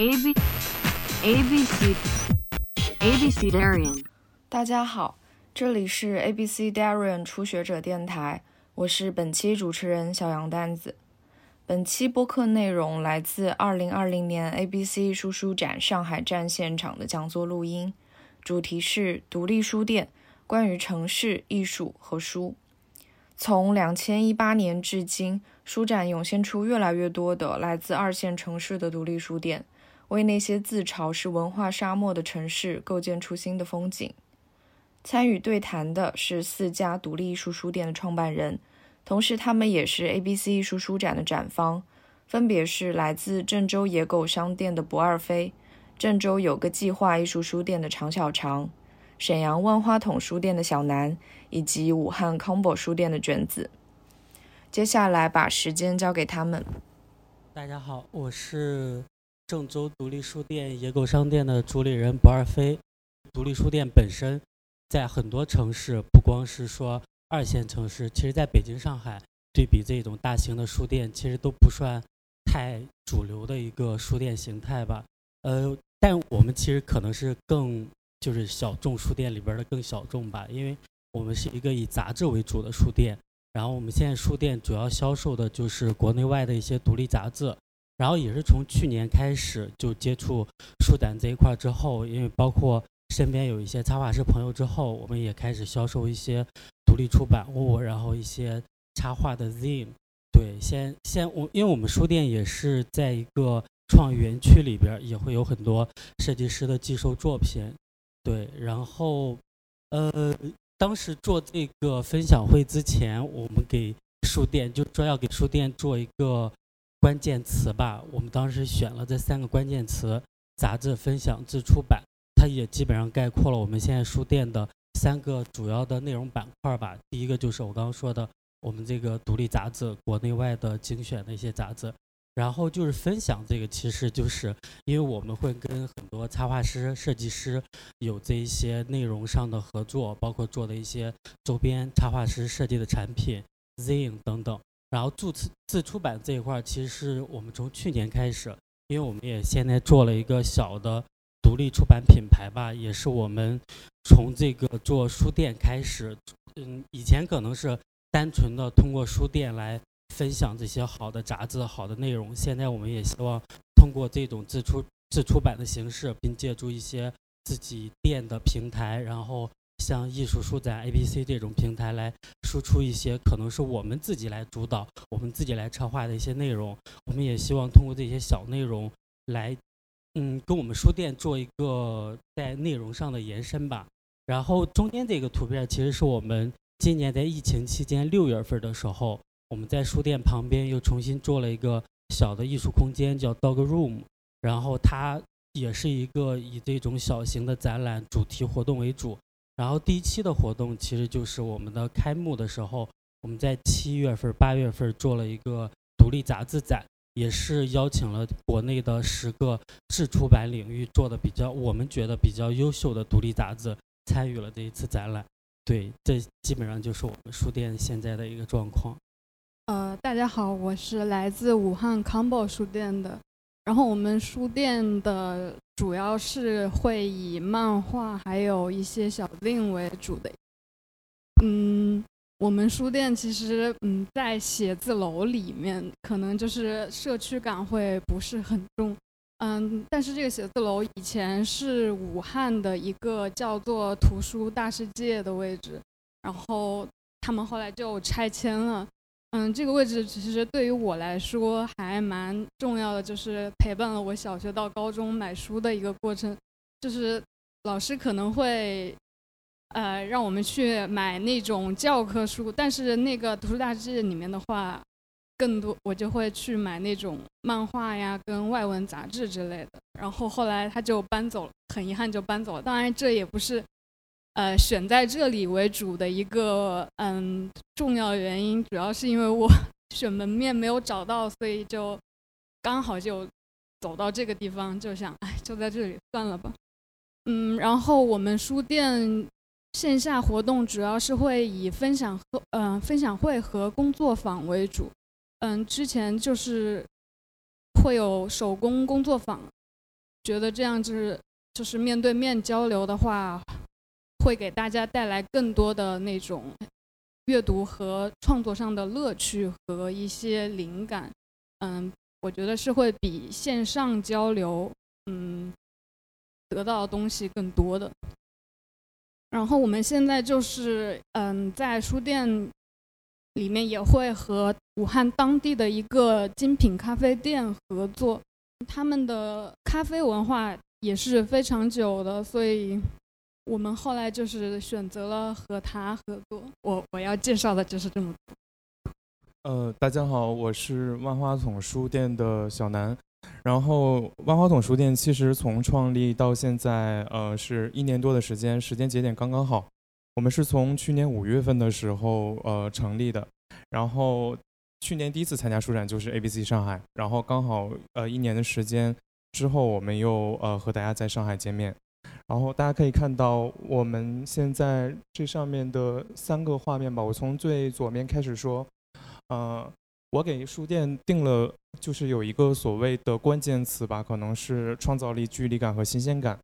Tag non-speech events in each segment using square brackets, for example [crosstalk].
A B A B C A B C Darian。大家好，这里是 ABC Darian 初学者电台，我是本期主持人小杨蛋子。本期播客内容来自2020年 ABC 艺术书展上海站现场的讲座录音，主题是独立书店，关于城市、艺术和书。从2018年至今，书展涌现出越来越多的来自二线城市的独立书店，为那些自嘲是文化沙漠的城市构建出新的风景。参与对谈的是四家独立艺术书店的创办人，同时他们也是 ABC 艺术书展的展方，分别是来自郑州野狗商店的不二飞、郑州有个计划艺术书店的常小常、沈阳万花筒书店的小南，以及武汉 Combo 书店的卷子。接下来把时间交给他们。大家好，我是郑州独立书店野狗商店的主理人不二飞。独立书店本身在很多城市，不光是说二线城市，其实在北京、上海，对比这种大型的书店，其实都不算太主流的一个书店形态吧。呃，但我们其实可能是更就是小众书店里边的更小众吧，因为我们是一个以杂志为主的书店。然后我们现在书店主要销售的就是国内外的一些独立杂志，然后也是从去年开始就接触书展这一块之后，因为包括身边有一些插画师朋友之后，我们也开始销售一些独立出版物，然后一些插画的 zine。对，先先我因为我们书店也是在一个创意园区里边，也会有很多设计师的寄售作品。对，然后呃。当时做这个分享会之前，我们给书店就说要给书店做一个关键词吧。我们当时选了这三个关键词：杂志、分享、自出版。它也基本上概括了我们现在书店的三个主要的内容板块吧。第一个就是我刚刚说的，我们这个独立杂志，国内外的精选的一些杂志。然后就是分享这个，其实就是因为我们会跟很多插画师、设计师有这一些内容上的合作，包括做的一些周边插画师设计的产品、zine 等等。然后自自出版这一块，其实是我们从去年开始，因为我们也现在做了一个小的独立出版品牌吧，也是我们从这个做书店开始。嗯，以前可能是单纯的通过书店来。分享这些好的杂志、好的内容。现在我们也希望通过这种自出自出版的形式，并借助一些自己店的平台，然后像艺术书展、ABC 这种平台来输出一些可能是我们自己来主导、我们自己来策划的一些内容。我们也希望通过这些小内容来，嗯，跟我们书店做一个在内容上的延伸吧。然后中间这个图片其实是我们今年在疫情期间六月份的时候。我们在书店旁边又重新做了一个小的艺术空间，叫 Dog Room，然后它也是一个以这种小型的展览主题活动为主。然后第一期的活动其实就是我们的开幕的时候，我们在七月份、八月份做了一个独立杂志展，也是邀请了国内的十个自出版领域做的比较我们觉得比较优秀的独立杂志参与了这一次展览。对，这基本上就是我们书店现在的一个状况。呃，大家好，我是来自武汉 Combo 书店的。然后我们书店的主要是会以漫画还有一些小令为主的。嗯，我们书店其实嗯在写字楼里面，可能就是社区感会不是很重。嗯，但是这个写字楼以前是武汉的一个叫做图书大世界的位置，然后他们后来就拆迁了。嗯，这个位置其实对于我来说还蛮重要的，就是陪伴了我小学到高中买书的一个过程。就是老师可能会，呃，让我们去买那种教科书，但是那个图书大志里面的话，更多我就会去买那种漫画呀跟外文杂志之类的。然后后来他就搬走了，很遗憾就搬走了。当然这也不是呃选在这里为主的一个嗯重要原因，主要是因为我 [laughs] 选门面没有找到，所以就刚好就走到这个地方，就想哎就在这里算了吧。嗯，然后我们书店。线下活动主要是会以分享和嗯分享会和工作坊为主，嗯，之前就是会有手工工作坊，觉得这样就是就是面对面交流的话，会给大家带来更多的那种阅读和创作上的乐趣和一些灵感，嗯，我觉得是会比线上交流嗯得到的东西更多的。然后我们现在就是嗯，在书店里面也会和武汉当地的一个精品咖啡店合作，他们的咖啡文化也是非常久的，所以我们后来就是选择了和他合作。我我要介绍的就是这么。呃，大家好，我是万花筒书店的小南。然后万花筒书店其实从创立到现在，呃，是一年多的时间，时间节点刚刚好。我们是从去年五月份的时候，呃，成立的。然后去年第一次参加书展就是 ABC 上海，然后刚好呃一年的时间之后，我们又呃和大家在上海见面。然后大家可以看到我们现在这上面的三个画面吧，我从最左面开始说，呃。我给书店定了，就是有一个所谓的关键词吧，可能是创造力、距离感和新鲜感。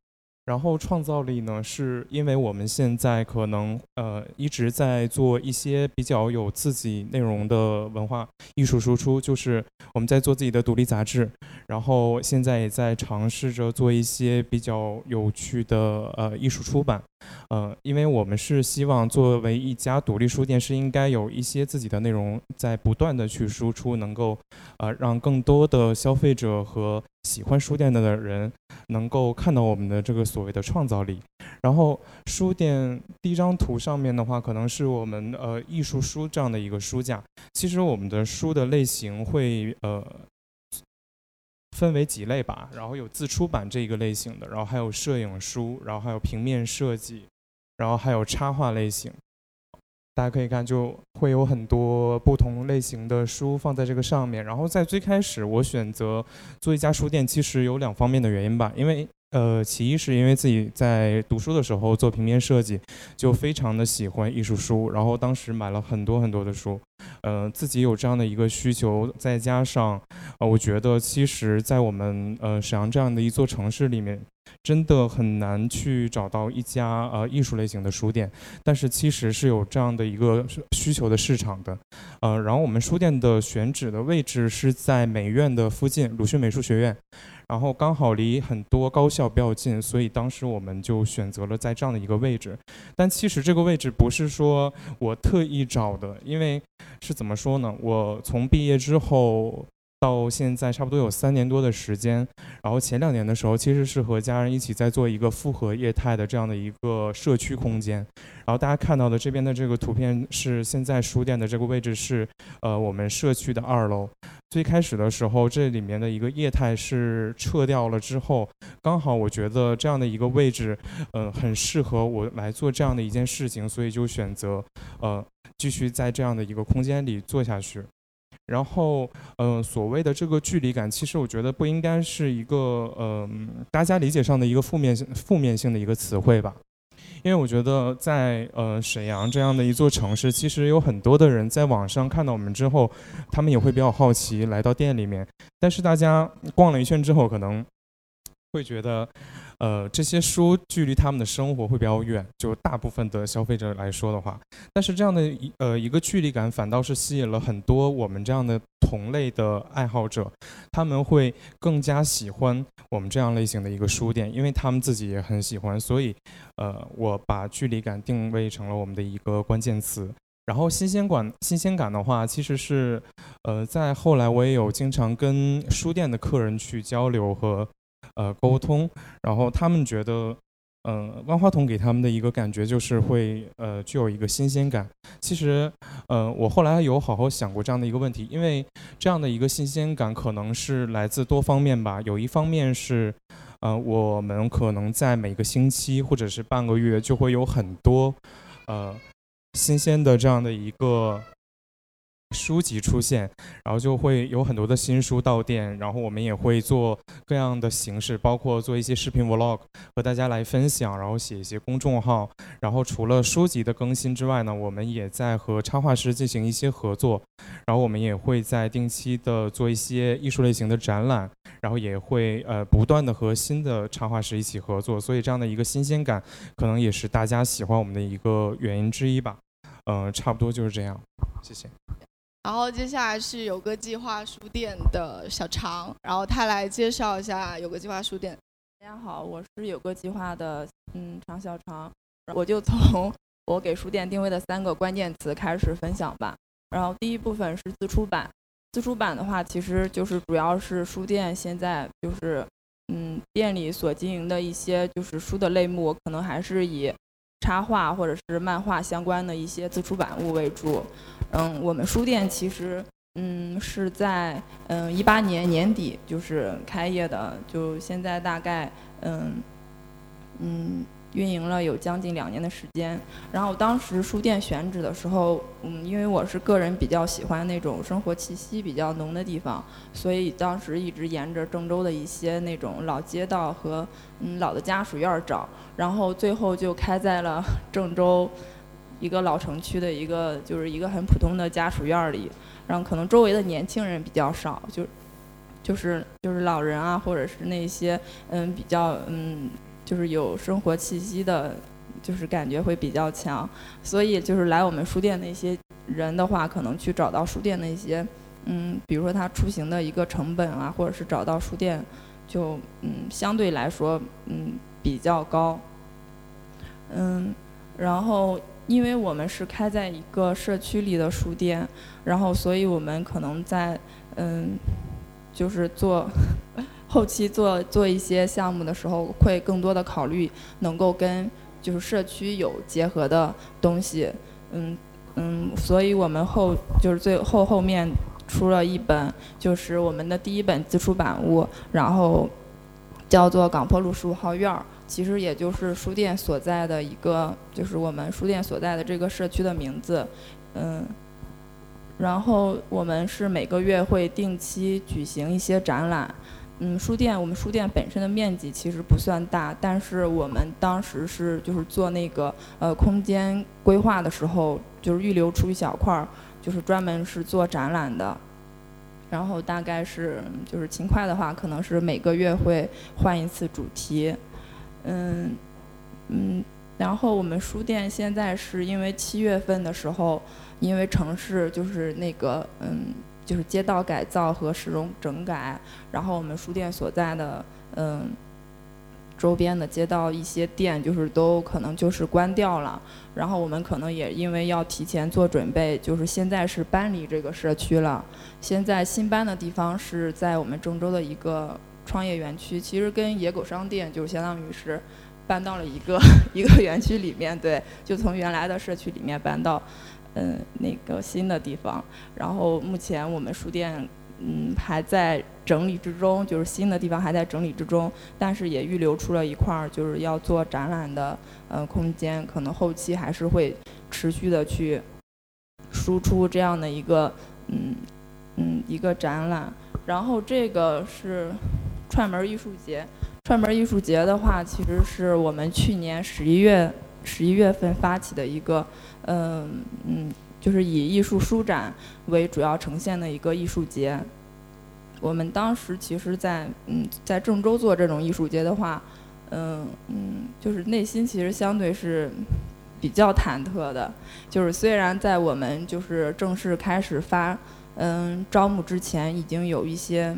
然后创造力呢，是因为我们现在可能呃一直在做一些比较有自己内容的文化艺术输出，就是我们在做自己的独立杂志，然后现在也在尝试着做一些比较有趣的呃艺术出版。呃，因为我们是希望作为一家独立书店，是应该有一些自己的内容在不断的去输出，能够呃让更多的消费者和喜欢书店的的人能够看到我们的这个所谓的创造力。然后书店第一张图上面的话，可能是我们呃艺术书这样的一个书架。其实我们的书的类型会呃分为几类吧，然后有自出版这一个类型的，然后还有摄影书，然后还有平面设计，然后还有插画类型。大家可以看，就会有很多不同类型的书放在这个上面。然后在最开始，我选择做一家书店，其实有两方面的原因吧。因为，呃，其一是因为自己在读书的时候做平面设计，就非常的喜欢艺术书，然后当时买了很多很多的书。呃，自己有这样的一个需求，再加上，呃，我觉得其实，在我们呃沈阳这样的一座城市里面。真的很难去找到一家呃艺术类型的书店，但是其实是有这样的一个需求的市场的，呃，然后我们书店的选址的位置是在美院的附近，鲁迅美术学院，然后刚好离很多高校比较近，所以当时我们就选择了在这样的一个位置。但其实这个位置不是说我特意找的，因为是怎么说呢？我从毕业之后。到现在差不多有三年多的时间，然后前两年的时候，其实是和家人一起在做一个复合业态的这样的一个社区空间。然后大家看到的这边的这个图片是现在书店的这个位置是，呃，我们社区的二楼。最开始的时候，这里面的一个业态是撤掉了之后，刚好我觉得这样的一个位置，嗯，很适合我来做这样的一件事情，所以就选择，呃，继续在这样的一个空间里做下去。然后，嗯，所谓的这个距离感，其实我觉得不应该是一个，嗯，大家理解上的一个负面性、负面性的一个词汇吧。因为我觉得，在呃沈阳这样的一座城市，其实有很多的人在网上看到我们之后，他们也会比较好奇来到店里面。但是大家逛了一圈之后，可能会觉得。呃，这些书距离他们的生活会比较远，就大部分的消费者来说的话，但是这样的一呃一个距离感，反倒是吸引了很多我们这样的同类的爱好者，他们会更加喜欢我们这样类型的一个书店，因为他们自己也很喜欢，所以，呃，我把距离感定位成了我们的一个关键词。然后新鲜感，新鲜感的话，其实是，呃，在后来我也有经常跟书店的客人去交流和。呃，沟通，然后他们觉得嗯，万花筒给他们的一个感觉就是会呃具有一个新鲜感。其实，呃，我后来有好好想过这样的一个问题，因为这样的一个新鲜感可能是来自多方面吧。有一方面是，呃，我们可能在每个星期或者是半个月就会有很多呃新鲜的这样的一个。书籍出现，然后就会有很多的新书到店，然后我们也会做各样的形式，包括做一些视频 vlog 和大家来分享，然后写一些公众号。然后除了书籍的更新之外呢，我们也在和插画师进行一些合作，然后我们也会在定期的做一些艺术类型的展览，然后也会呃不断的和新的插画师一起合作，所以这样的一个新鲜感，可能也是大家喜欢我们的一个原因之一吧。嗯，差不多就是这样，谢谢。然后接下来是有个计划书店的小常，然后他来介绍一下有个计划书店。大家好，我是有个计划的嗯常小常，我就从我给书店定位的三个关键词开始分享吧。然后第一部分是自出版，自出版的话其实就是主要是书店现在就是嗯店里所经营的一些就是书的类目，可能还是以插画或者是漫画相关的一些自出版物为主。嗯，我们书店其实，嗯，是在嗯一八年年底就是开业的，就现在大概嗯嗯运营了有将近两年的时间。然后当时书店选址的时候，嗯，因为我是个人比较喜欢那种生活气息比较浓的地方，所以当时一直沿着郑州的一些那种老街道和嗯老的家属院找，然后最后就开在了 [laughs] 郑州。一个老城区的一个就是一个很普通的家属院里，然后可能周围的年轻人比较少，就就是就是老人啊，或者是那些嗯比较嗯就是有生活气息的，就是感觉会比较强，所以就是来我们书店那些人的话，可能去找到书店那些嗯，比如说他出行的一个成本啊，或者是找到书店，就嗯相对来说嗯比较高，嗯，然后。因为我们是开在一个社区里的书店，然后所以我们可能在嗯，就是做后期做做一些项目的时候，会更多的考虑能够跟就是社区有结合的东西，嗯嗯，所以我们后就是最后后面出了一本，就是我们的第一本自出版物，然后叫做港坡路十五号院儿。其实也就是书店所在的一个，就是我们书店所在的这个社区的名字，嗯，然后我们是每个月会定期举行一些展览，嗯，书店我们书店本身的面积其实不算大，但是我们当时是就是做那个呃空间规划的时候，就是预留出一小块儿，就是专门是做展览的，然后大概是就是勤快的话，可能是每个月会换一次主题。嗯嗯，然后我们书店现在是因为七月份的时候，因为城市就是那个嗯，就是街道改造和市容整改，然后我们书店所在的嗯周边的街道一些店就是都可能就是关掉了，然后我们可能也因为要提前做准备，就是现在是搬离这个社区了。现在新搬的地方是在我们郑州的一个。创业园区其实跟野狗商店就相当于是搬到了一个 [laughs] 一个园区里面，对，就从原来的社区里面搬到嗯那个新的地方。然后目前我们书店嗯还在整理之中，就是新的地方还在整理之中，但是也预留出了一块儿就是要做展览的呃空间，可能后期还是会持续的去输出这样的一个嗯嗯一个展览。然后这个是。串门艺术节，串门艺术节的话，其实是我们去年十一月十一月份发起的一个，嗯嗯，就是以艺术书展为主要呈现的一个艺术节。我们当时其实，在嗯在郑州做这种艺术节的话，嗯嗯，就是内心其实相对是比较忐忑的。就是虽然在我们就是正式开始发嗯招募之前，已经有一些。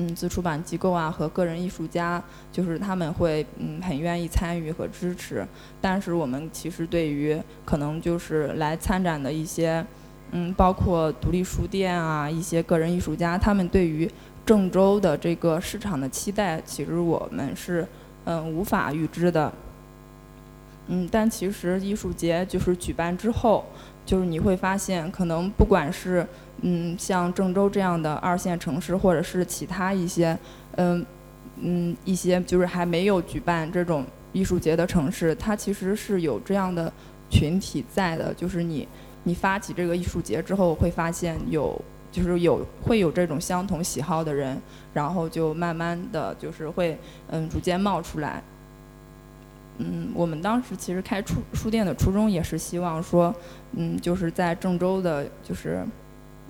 嗯，自出版机构啊和个人艺术家，就是他们会嗯很愿意参与和支持。但是我们其实对于可能就是来参展的一些，嗯，包括独立书店啊，一些个人艺术家，他们对于郑州的这个市场的期待，其实我们是嗯无法预知的。嗯，但其实艺术节就是举办之后，就是你会发现，可能不管是嗯像郑州这样的二线城市，或者是其他一些嗯嗯一些就是还没有举办这种艺术节的城市，它其实是有这样的群体在的。就是你你发起这个艺术节之后，会发现有就是有会有这种相同喜好的人，然后就慢慢的就是会嗯逐渐冒出来。嗯，我们当时其实开书书店的初衷也是希望说，嗯，就是在郑州的，就是，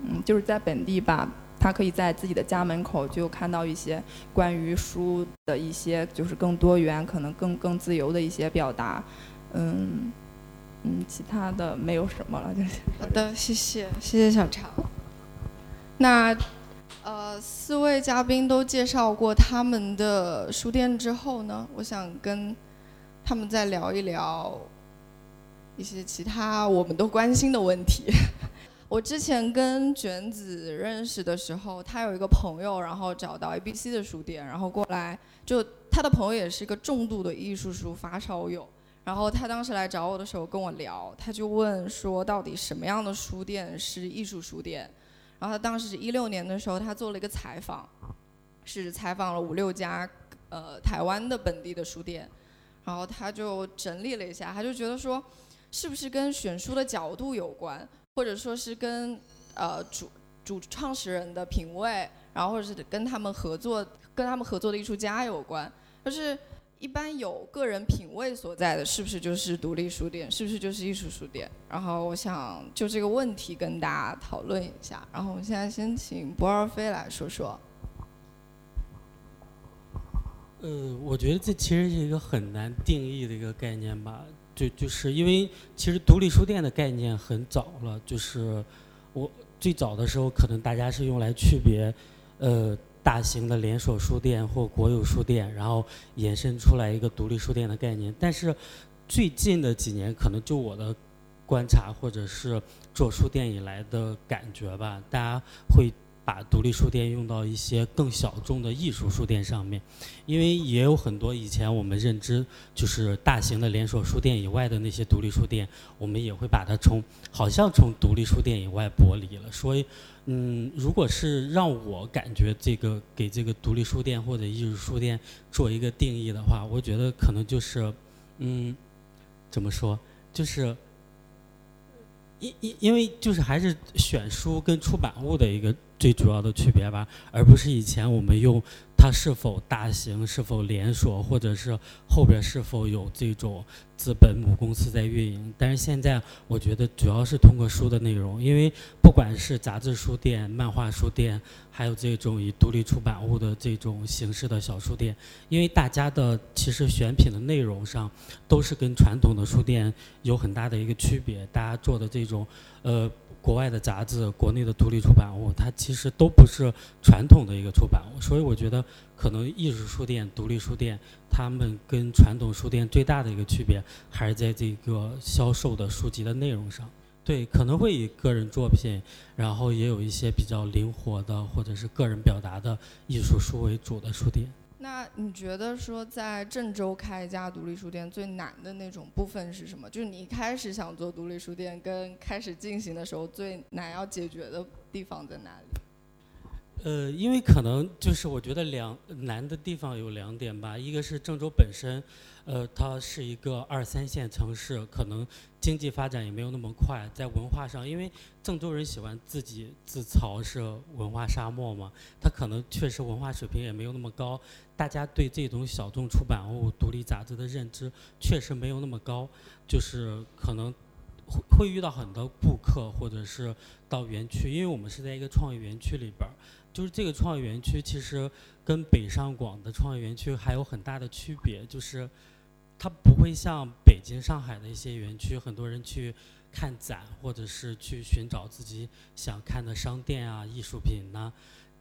嗯，就是在本地吧，他可以在自己的家门口就看到一些关于书的一些，就是更多元、可能更更自由的一些表达，嗯，嗯，其他的没有什么了，就是。好的，谢谢，谢谢小常。那，呃，四位嘉宾都介绍过他们的书店之后呢，我想跟他们再聊一聊一些其他我们都关心的问题。[laughs] 我之前跟卷子认识的时候，他有一个朋友，然后找到 ABC 的书店，然后过来，就他的朋友也是一个重度的艺术书发烧友。然后他当时来找我的时候跟我聊，他就问说，到底什么样的书店是艺术书店？然后他当时一六年的时候，他做了一个采访，是采访了五六家呃台湾的本地的书店。然后他就整理了一下，他就觉得说，是不是跟选书的角度有关，或者说是跟呃主主创始人的品味，然后或者是跟他们合作跟他们合作的艺术家有关。就是一般有个人品味所在的，是不是就是独立书店？是不是就是艺术书店？然后我想就这个问题跟大家讨论一下。然后我们现在先请博尔飞来说说。呃，我觉得这其实是一个很难定义的一个概念吧，就就是因为其实独立书店的概念很早了，就是我最早的时候可能大家是用来区别呃大型的连锁书店或国有书店，然后衍生出来一个独立书店的概念。但是最近的几年，可能就我的观察或者是做书店以来的感觉吧，大家会。把独立书店用到一些更小众的艺术书店上面，因为也有很多以前我们认知就是大型的连锁书店以外的那些独立书店，我们也会把它从好像从独立书店以外剥离了。所以，嗯，如果是让我感觉这个给这个独立书店或者艺术书店做一个定义的话，我觉得可能就是，嗯，怎么说，就是。因因因为就是还是选书跟出版物的一个最主要的区别吧，而不是以前我们用它是否大型、是否连锁，或者是后边是否有这种资本母公司在运营。但是现在我觉得主要是通过书的内容，因为不管是杂志书店、漫画书店，还有这种以独立出版物的这种形式的小书店，因为大家的其实选品的内容上都是跟传统的书店有很大的一个区别，大家做的这种呃。国外的杂志，国内的独立出版物，它其实都不是传统的一个出版物，所以我觉得可能艺术书店、独立书店，他们跟传统书店最大的一个区别，还是在这个销售的书籍的内容上。对，可能会以个人作品，然后也有一些比较灵活的或者是个人表达的艺术书为主的书店。那你觉得说在郑州开一家独立书店最难的那种部分是什么？就是你一开始想做独立书店，跟开始进行的时候最难要解决的地方在哪里？呃，因为可能就是我觉得两难的地方有两点吧，一个是郑州本身，呃，它是一个二三线城市，可能经济发展也没有那么快，在文化上，因为郑州人喜欢自己自嘲是文化沙漠嘛，他可能确实文化水平也没有那么高，大家对这种小众出版物、独立杂志的认知确实没有那么高，就是可能会会遇到很多顾客，或者是到园区，因为我们是在一个创意园区里边儿。就是这个创业园区，其实跟北上广的创业园区还有很大的区别，就是它不会像北京、上海的一些园区，很多人去看展，或者是去寻找自己想看的商店啊、艺术品呐。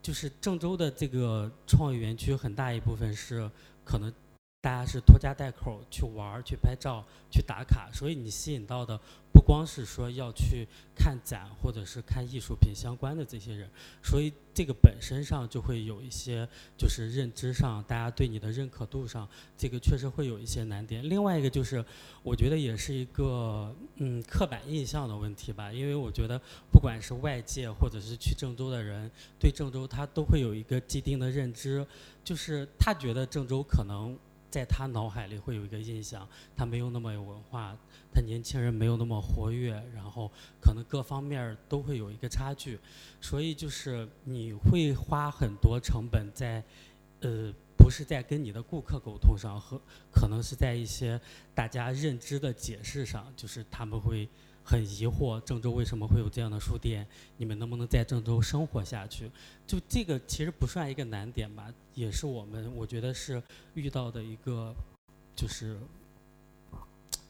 就是郑州的这个创意园区，很大一部分是可能大家是拖家带口去玩儿、去拍照、去打卡，所以你吸引到的不光是说要去看展或者是看艺术品相关的这些人，所以这个本身上就会有一些就是认知上，大家对你的认可度上，这个确实会有一些难点。另外一个就是，我觉得也是一个嗯刻板印象的问题吧，因为我觉得不管是外界或者是去郑州的人，对郑州他都会有一个既定的认知，就是他觉得郑州可能。在他脑海里会有一个印象，他没有那么有文化，他年轻人没有那么活跃，然后可能各方面都会有一个差距，所以就是你会花很多成本在，呃，不是在跟你的顾客沟通上，和可能是在一些大家认知的解释上，就是他们会。很疑惑，郑州为什么会有这样的书店？你们能不能在郑州生活下去？就这个其实不算一个难点吧，也是我们我觉得是遇到的一个，就是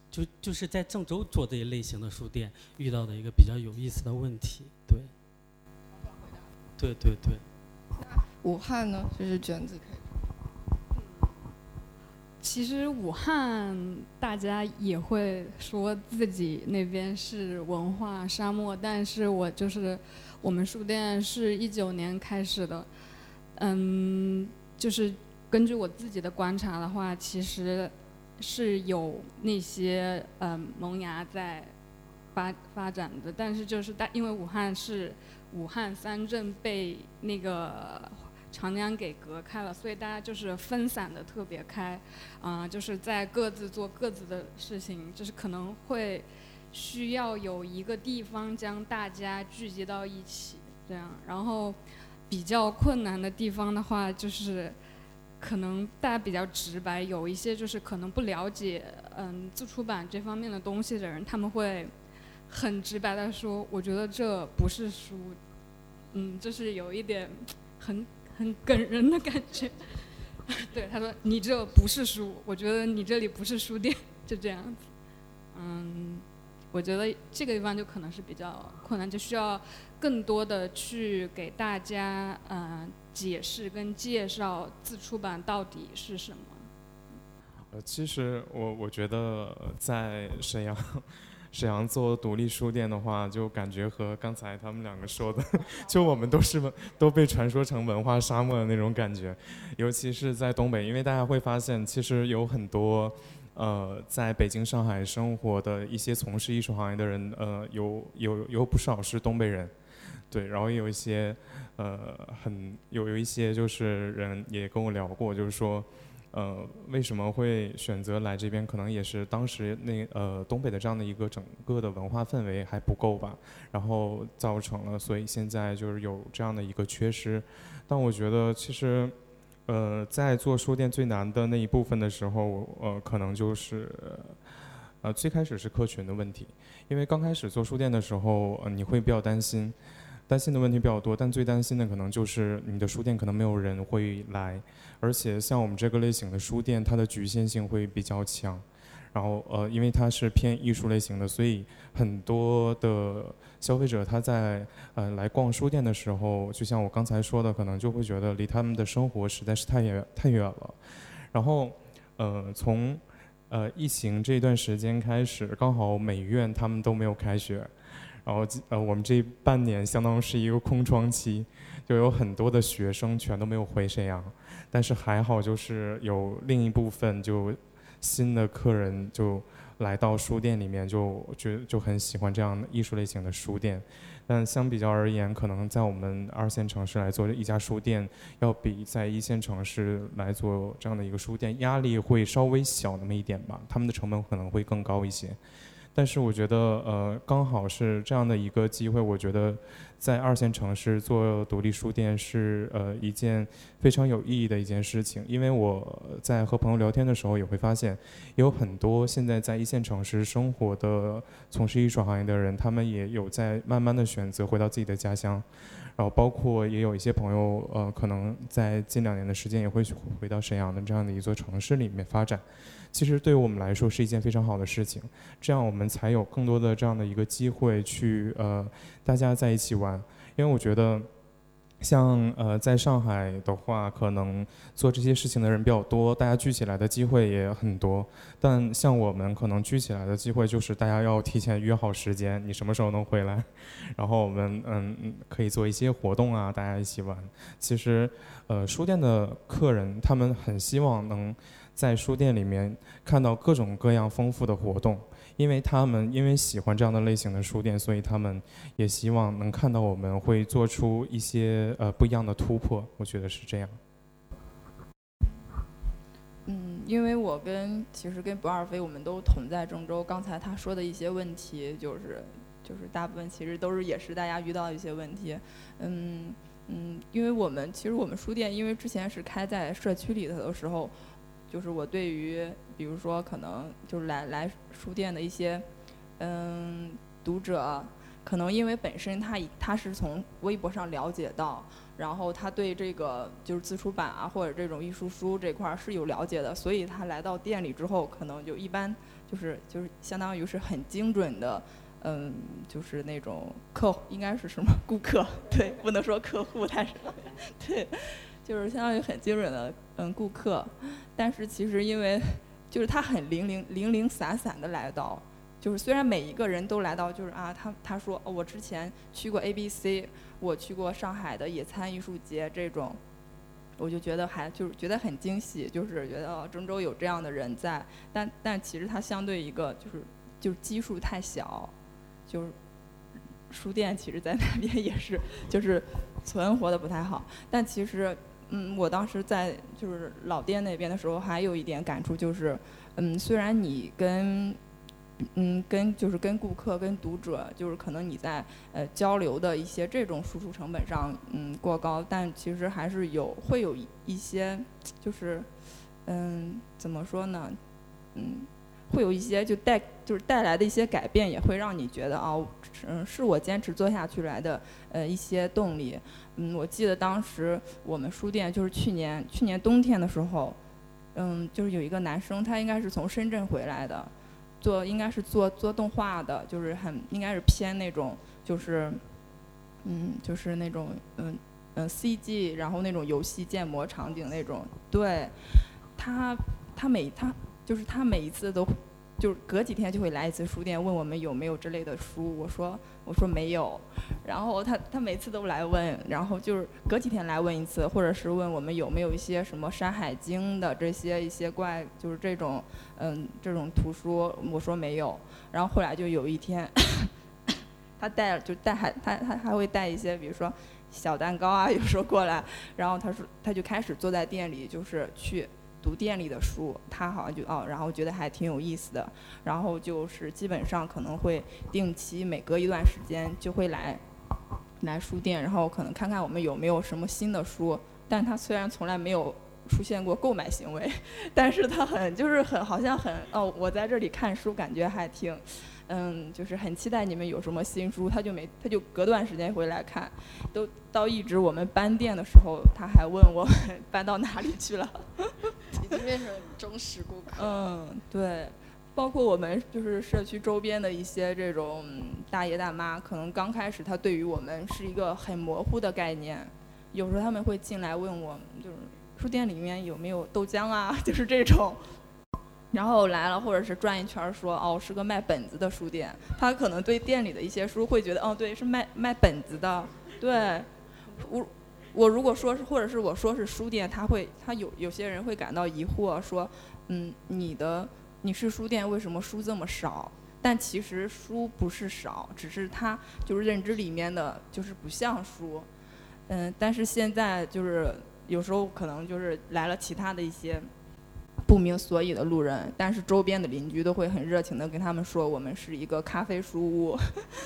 就就是在郑州做这一类型的书店遇到的一个比较有意思的问题。对，对对对。那武汉呢，就是卷子可以。其实武汉大家也会说自己那边是文化沙漠，但是我就是我们书店是一九年开始的，嗯，就是根据我自己的观察的话，其实是有那些嗯萌芽在发发展的，但是就是大因为武汉是武汉三镇被那个。长江给隔开了，所以大家就是分散的特别开，啊，就是在各自做各自的事情，就是可能会需要有一个地方将大家聚集到一起，这样。然后比较困难的地方的话，就是可能大家比较直白，有一些就是可能不了解嗯自出版这方面的东西的人，他们会很直白的说，我觉得这不是书，嗯，就是有一点很。很感人的感觉，[laughs] 对他说：“你这不是书，我觉得你这里不是书店，就这样子。”嗯，我觉得这个地方就可能是比较困难，就需要更多的去给大家嗯解释跟介绍自出版到底是什么。呃，其实我我觉得在沈阳。沈阳做独立书店的话，就感觉和刚才他们两个说的，[laughs] 就我们都是都被传说成文化沙漠的那种感觉，尤其是在东北，因为大家会发现，其实有很多，呃，在北京、上海生活的一些从事艺术行业的人，呃，有有有不少是东北人，对，然后也有一些，呃，很有有一些就是人也跟我聊过，就是说。呃，为什么会选择来这边？可能也是当时那呃东北的这样的一个整个的文化氛围还不够吧，然后造成了，所以现在就是有这样的一个缺失。但我觉得其实，呃，在做书店最难的那一部分的时候，呃，可能就是，呃，最开始是客群的问题，因为刚开始做书店的时候，呃，你会比较担心。担心的问题比较多，但最担心的可能就是你的书店可能没有人会来，而且像我们这个类型的书店，它的局限性会比较强。然后呃，因为它是偏艺术类型的，所以很多的消费者他在呃来逛书店的时候，就像我刚才说的，可能就会觉得离他们的生活实在是太远太远了。然后呃，从呃疫情这段时间开始，刚好美院他们都没有开学。然后呃，我们这半年相当于是一个空窗期，就有很多的学生全都没有回沈阳，但是还好就是有另一部分就新的客人就来到书店里面，就觉就很喜欢这样艺术类型的书店。但相比较而言，可能在我们二线城市来做一家书店，要比在一线城市来做这样的一个书店压力会稍微小那么一点吧，他们的成本可能会更高一些。但是我觉得，呃，刚好是这样的一个机会。我觉得，在二线城市做独立书店是呃一件非常有意义的一件事情。因为我在和朋友聊天的时候，也会发现，有很多现在在一线城市生活的从事艺术行业的人，他们也有在慢慢的选择回到自己的家乡。然后，包括也有一些朋友，呃，可能在近两年的时间也会回到沈阳的这样的一座城市里面发展。其实对于我们来说是一件非常好的事情，这样我们才有更多的这样的一个机会去呃大家在一起玩。因为我觉得，像呃，在上海的话，可能做这些事情的人比较多，大家聚起来的机会也很多。但像我们可能聚起来的机会，就是大家要提前约好时间，你什么时候能回来，然后我们嗯可以做一些活动啊，大家一起玩。其实，呃，书店的客人他们很希望能在书店里面看到各种各样丰富的活动。因为他们因为喜欢这样的类型的书店，所以他们也希望能看到我们会做出一些呃不一样的突破。我觉得是这样。嗯，因为我跟其实跟不二飞，我们都同在郑州。刚才他说的一些问题，就是就是大部分其实都是也是大家遇到的一些问题。嗯嗯，因为我们其实我们书店，因为之前是开在社区里头的时候。就是我对于，比如说可能就是来来书店的一些，嗯，读者，可能因为本身他他是从微博上了解到，然后他对这个就是自出版啊或者这种艺术书这块儿是有了解的，所以他来到店里之后，可能就一般就是就是相当于是很精准的，嗯，就是那种客应该是什么顾客，[laughs] 对，不能说客户，但是对。就是相当于很精准的嗯顾客，但是其实因为就是他很零零零零散散的来到，就是虽然每一个人都来到，就是啊他他说哦我之前去过 A B C，我去过上海的野餐艺术节这种，我就觉得还就是觉得很惊喜，就是觉得哦郑州有这样的人在，但但其实他相对一个就是就是基数太小，就是书店其实在那边也是就是存活的不太好，但其实。嗯，我当时在就是老店那边的时候，还有一点感触就是，嗯，虽然你跟，嗯，跟就是跟顾客、跟读者，就是可能你在呃交流的一些这种输出成本上，嗯，过高，但其实还是有会有一些，就是，嗯，怎么说呢，嗯，会有一些就带就是带来的一些改变，也会让你觉得哦，嗯，是我坚持做下去来的呃一些动力。嗯，我记得当时我们书店就是去年去年冬天的时候，嗯，就是有一个男生，他应该是从深圳回来的，做应该是做做动画的，就是很应该是偏那种就是，嗯，就是那种嗯嗯 CG，然后那种游戏建模场景那种，对，他他每他就是他每一次都。就是隔几天就会来一次书店，问我们有没有这类的书。我说我说没有，然后他他每次都来问，然后就是隔几天来问一次，或者是问我们有没有一些什么《山海经》的这些一些怪，就是这种嗯这种图书。我说没有，然后后来就有一天，[coughs] 他带就带还他他还会带一些，比如说小蛋糕啊，有时候过来，然后他说他就开始坐在店里，就是去。读店里的书，他好像就哦，然后觉得还挺有意思的，然后就是基本上可能会定期每隔一段时间就会来来书店，然后可能看看我们有没有什么新的书。但他虽然从来没有出现过购买行为，[laughs] 但是他很就是很好像很哦，我在这里看书感觉还挺。嗯，就是很期待你们有什么新书，他就没，他就隔段时间回来看，都到一直我们搬店的时候，他还问我 [laughs] 搬到哪里去了，[laughs] 已经变成忠实顾客。嗯，对，包括我们就是社区周边的一些这种大爷大妈，可能刚开始他对于我们是一个很模糊的概念，有时候他们会进来问我，就是书店里面有没有豆浆啊，[laughs] 就是这种。然后来了，或者是转一圈说哦，是个卖本子的书店。他可能对店里的一些书会觉得，哦，对，是卖卖本子的。对，我我如果说是，或者是我说是书店，他会他有有些人会感到疑惑，说，嗯，你的你是书店，为什么书这么少？但其实书不是少，只是他就是认知里面的就是不像书。嗯，但是现在就是有时候可能就是来了其他的一些。不明所以的路人，但是周边的邻居都会很热情的跟他们说，我们是一个咖啡书屋，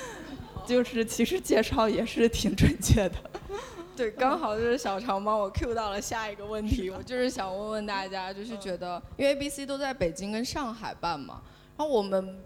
[laughs] 就是其实介绍也是挺准确的。[laughs] 对，刚好就是小常帮我 Q 到了下一个问题，我就是想问问大家，就是觉得因为 ABC 都在北京跟上海办嘛，然后我们。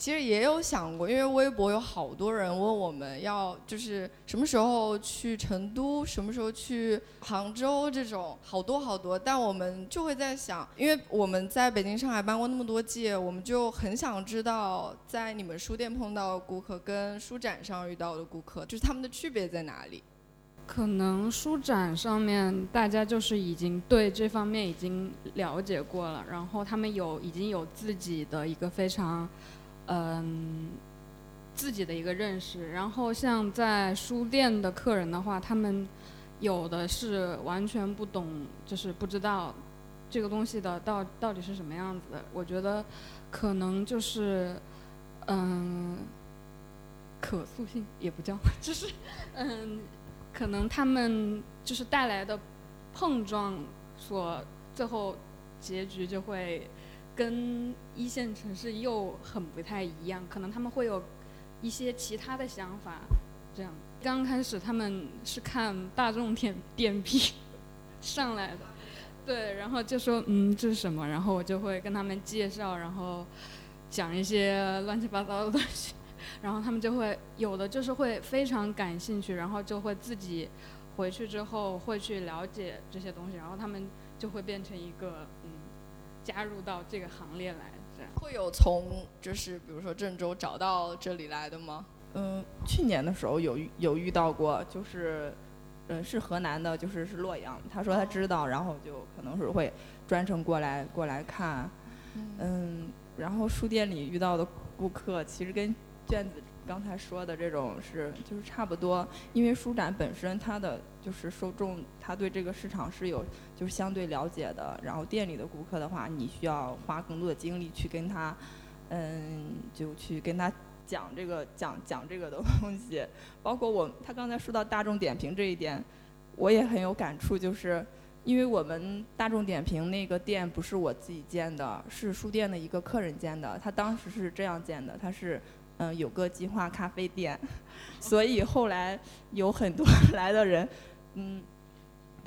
其实也有想过，因为微博有好多人问我们要就是什么时候去成都，什么时候去杭州这种好多好多，但我们就会在想，因为我们在北京、上海办过那么多届，我们就很想知道，在你们书店碰到顾客跟书展上遇到的顾客，就是他们的区别在哪里？可能书展上面大家就是已经对这方面已经了解过了，然后他们有已经有自己的一个非常，嗯，自己的一个认识。然后像在书店的客人的话，他们有的是完全不懂，就是不知道这个东西的到到底是什么样子的。我觉得可能就是，嗯。可塑性也不叫，[laughs] 就是，嗯，可能他们就是带来的碰撞，所最后结局就会跟一线城市又很不太一样，可能他们会有一些其他的想法，这样。刚开始他们是看大众点点评 [laughs] 上来的，对，然后就说嗯这是什么，然后我就会跟他们介绍，然后讲一些乱七八糟的东西。然后他们就会有的就是会非常感兴趣，然后就会自己回去之后会去了解这些东西，然后他们就会变成一个嗯，加入到这个行列来，这样。会有从就是比如说郑州找到这里来的吗？嗯，去年的时候有遇有遇到过，就是，嗯，是河南的，就是是洛阳，他说他知道，然后就可能是会专程过来过来看，嗯，然后书店里遇到的顾客其实跟卷子刚才说的这种是就是差不多，因为书展本身它的就是受众，他对这个市场是有就是相对了解的，然后店里的顾客的话，你需要花更多的精力去跟他，嗯，就去跟他讲这个讲讲这个的东西，[laughs] 包括我他刚才说到大众点评这一点，我也很有感触，就是因为我们大众点评那个店不是我自己建的，是书店的一个客人建的，他当时是这样建的，他是。嗯，有个计划咖啡店，[laughs] 所以后来有很多 [laughs] 来的人，嗯，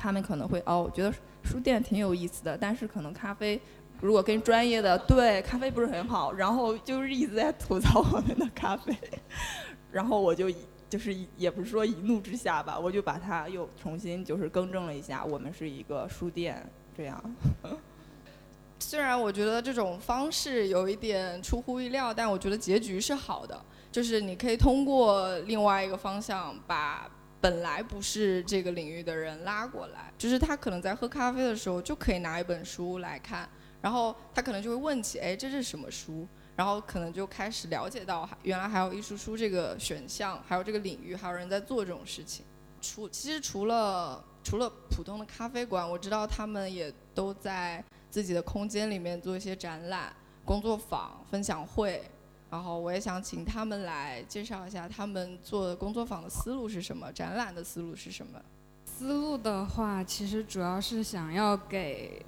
他们可能会哦，我觉得书店挺有意思的，但是可能咖啡如果跟专业的对咖啡不是很好，然后就是一直在吐槽我们的咖啡，[laughs] 然后我就就是也不是说一怒之下吧，我就把它又重新就是更正了一下，我们是一个书店这样。[laughs] 虽然我觉得这种方式有一点出乎意料，但我觉得结局是好的，就是你可以通过另外一个方向把本来不是这个领域的人拉过来，就是他可能在喝咖啡的时候就可以拿一本书来看，然后他可能就会问起，哎，这是什么书？然后可能就开始了解到原来还有艺术书这个选项，还有这个领域，还有人在做这种事情。除其实除了除了普通的咖啡馆，我知道他们也都在自己的空间里面做一些展览、工作坊、分享会。然后我也想请他们来介绍一下他们做工作坊的思路是什么，展览的思路是什么。思路的话，其实主要是想要给，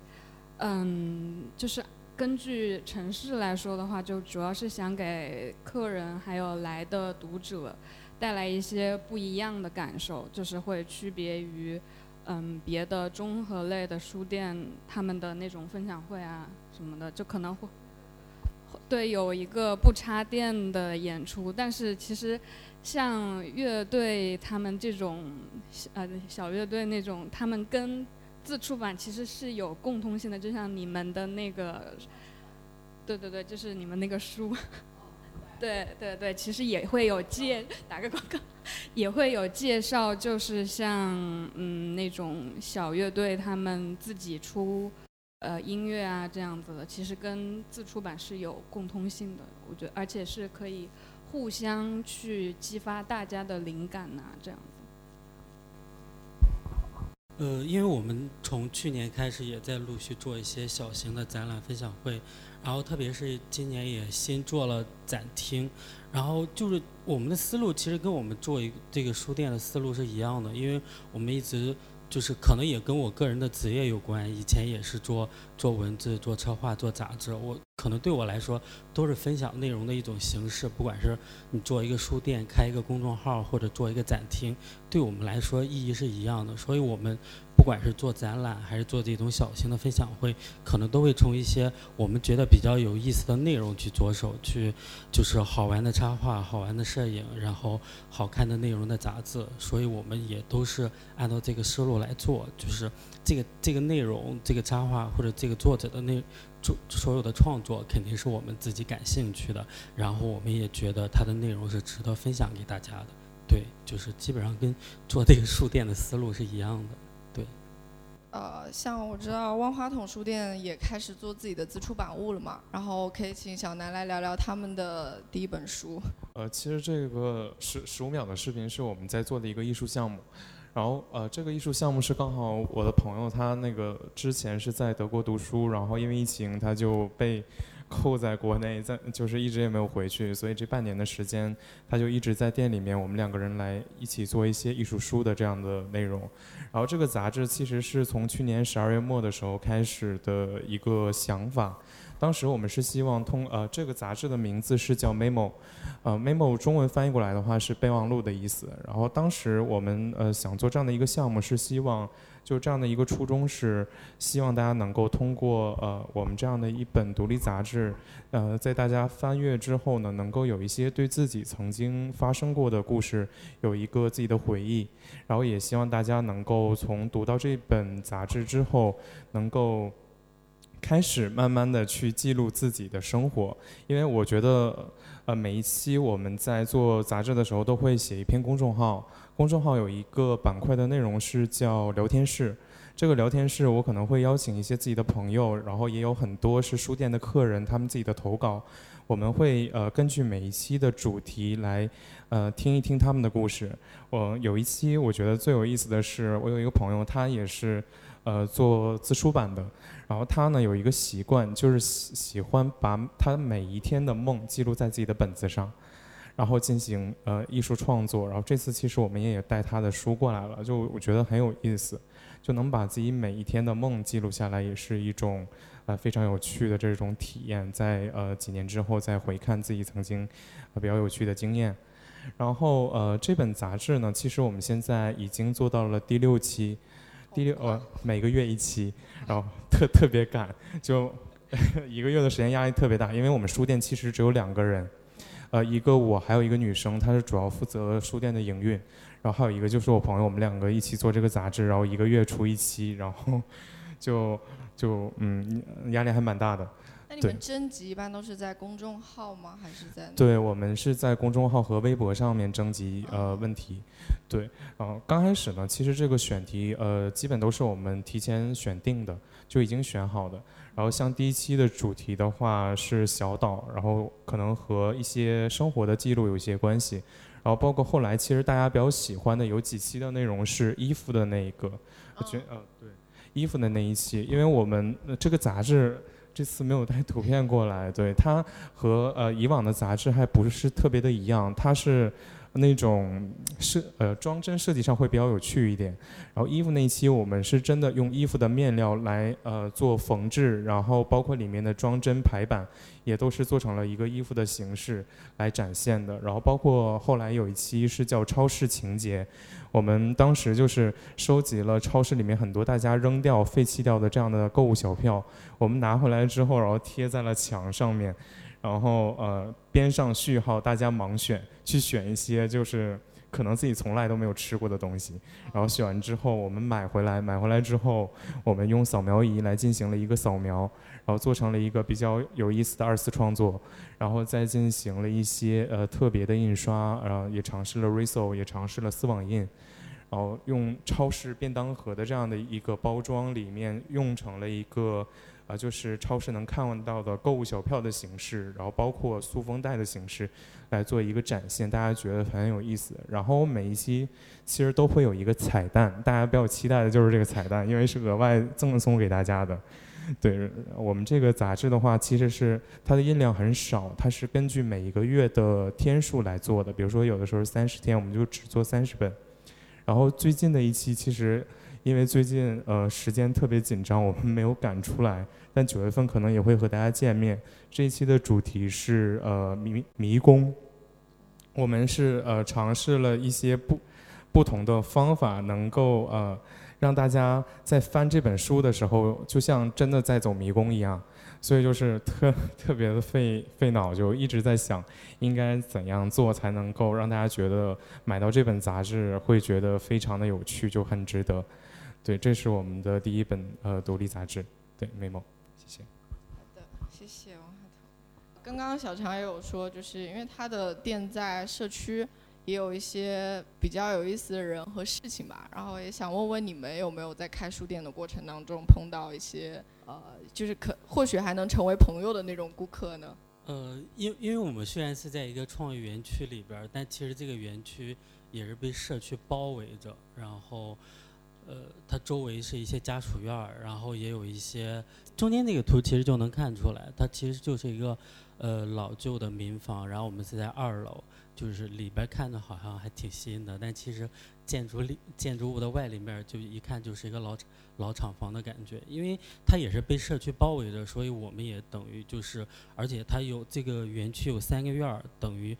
嗯，就是根据城市来说的话，就主要是想给客人还有来的读者带来一些不一样的感受，就是会区别于，嗯，别的综合类的书店他们的那种分享会啊什么的，就可能会。对，有一个不插电的演出，但是其实像乐队他们这种呃小乐队那种，他们跟自出版其实是有共通性的，就像你们的那个，对对对，就是你们那个书，[laughs] 对对对，其实也会有介打个广告，也会有介绍，就是像嗯那种小乐队他们自己出。呃，音乐啊，这样子的，其实跟自出版是有共通性的，我觉得，而且是可以互相去激发大家的灵感呐、这样子。呃，因为我们从去年开始也在陆续做一些小型的展览分享会，然后特别是今年也新做了展厅，然后就是我们的思路其实跟我们做一这个书店的思路是一样的，因为我们一直。就是可能也跟我个人的职业有关，以前也是做做文字、做策划、做杂志。我可能对我来说都是分享内容的一种形式，不管是你做一个书店、开一个公众号或者做一个展厅，对我们来说意义是一样的。所以我们不管是做展览还是做这种小型的分享会，可能都会从一些我们觉得比较有意思的内容去着手，去就是好玩的插画、好玩的摄影，然后好看的内容的杂志。所以我们也都是按照这个思路来。做就是这个这个内容，这个插画或者这个作者的那作所有的创作，肯定是我们自己感兴趣的，然后我们也觉得它的内容是值得分享给大家的。对，就是基本上跟做这个书店的思路是一样的。对，呃，像我知道万花筒书店也开始做自己的自出版物了嘛，然后可以请小南来聊聊他们的第一本书。呃，其实这个十十五秒的视频是我们在做的一个艺术项目，然后呃，这个艺术项目是刚好我的朋友他那个之前是在德国读书，然后因为疫情他就被扣在国内，在就是一直也没有回去，所以这半年的时间他就一直在店里面，我们两个人来一起做一些艺术书的这样的内容。然后这个杂志其实是从去年十二月末的时候开始的一个想法。当时我们是希望通呃这个杂志的名字是叫 Memo，呃 Memo 中文翻译过来的话是备忘录的意思。然后当时我们呃想做这样的一个项目，是希望就这样的一个初衷是希望大家能够通过呃我们这样的一本独立杂志，呃在大家翻阅之后呢，能够有一些对自己曾经发生过的故事有一个自己的回忆，然后也希望大家能够从读到这本杂志之后能够。开始慢慢的去记录自己的生活，因为我觉得，呃，每一期我们在做杂志的时候都会写一篇公众号，公众号有一个板块的内容是叫聊天室，这个聊天室我可能会邀请一些自己的朋友，然后也有很多是书店的客人，他们自己的投稿，我们会呃根据每一期的主题来，呃听一听他们的故事。我有一期我觉得最有意思的是，我有一个朋友，他也是呃做自出版的。然后他呢有一个习惯，就是喜喜欢把他每一天的梦记录在自己的本子上，然后进行呃艺术创作。然后这次其实我们也带他的书过来了，就我觉得很有意思，就能把自己每一天的梦记录下来，也是一种呃非常有趣的这种体验。在呃几年之后再回看自己曾经比较有趣的经验。然后呃这本杂志呢，其实我们现在已经做到了第六期。第六呃，每个月一期，然后特特别赶，就 [laughs] 一个月的时间压力特别大，因为我们书店其实只有两个人，呃，一个我还有一个女生，她是主要负责书店的营运，然后还有一个就是我朋友，我们两个一起做这个杂志，然后一个月出一期，然后 [laughs] 就就嗯压力还蛮大的。那你们征集一般都是在公众号吗？还是在？对，我们是在公众号和微博上面征集呃问题。对，然后刚开始呢，其实这个选题呃基本都是我们提前选定的，就已经选好的。然后像第一期的主题的话是小岛，然后可能和一些生活的记录有一些关系。然后包括后来其实大家比较喜欢的有几期的内容是衣服的那一个，我觉得呃对，衣服的那一期，因为我们这个杂志。这次没有带图片过来，对它和呃以往的杂志还不是特别的一样，它是那种设呃装帧设计上会比较有趣一点。然后衣服那一期我们是真的用衣服的面料来呃做缝制，然后包括里面的装帧排版也都是做成了一个衣服的形式来展现的。然后包括后来有一期是叫超市情节。我们当时就是收集了超市里面很多大家扔掉、废弃掉的这样的购物小票，我们拿回来之后，然后贴在了墙上面，然后呃边上序号，大家盲选，去选一些就是可能自己从来都没有吃过的东西，然后选完之后，我们买回来，买回来之后，我们用扫描仪来进行了一个扫描。然后做成了一个比较有意思的二次创作，然后再进行了一些呃特别的印刷，然后也尝试了 Riso，也尝试了丝网印，然后用超市便当盒的这样的一个包装里面用成了一个啊就是超市能看到的购物小票的形式，然后包括塑封袋的形式来做一个展现，大家觉得很有意思。然后每一期其实都会有一个彩蛋，大家比较期待的就是这个彩蛋，因为是额外赠送给大家的。对我们这个杂志的话，其实是它的印量很少，它是根据每一个月的天数来做的。比如说有的时候三十天，我们就只做三十本。然后最近的一期，其实因为最近呃时间特别紧张，我们没有赶出来。但九月份可能也会和大家见面。这一期的主题是呃迷迷宫，我们是呃尝试了一些不不同的方法，能够呃。让大家在翻这本书的时候，就像真的在走迷宫一样，所以就是特 [laughs] 特别的费费脑，就一直在想应该怎样做才能够让大家觉得买到这本杂志会觉得非常的有趣，就很值得。对，这是我们的第一本呃独立杂志。对，memo，谢谢。好的，谢谢王海涛。刚刚小常也有说，就是因为他的店在社区。也有一些比较有意思的人和事情吧。然后也想问问你们有没有在开书店的过程当中碰到一些呃，就是可或许还能成为朋友的那种顾客呢？呃，因因为我们虽然是在一个创意园区里边，但其实这个园区也是被社区包围着，然后。呃，它周围是一些家属院儿，然后也有一些中间那个图其实就能看出来，它其实就是一个呃老旧的民房，然后我们是在二楼，就是里边看着好像还挺新的，但其实建筑里建筑物的外立面就一看就是一个老老厂房的感觉，因为它也是被社区包围着，所以我们也等于就是，而且它有这个园区有三个院儿，等于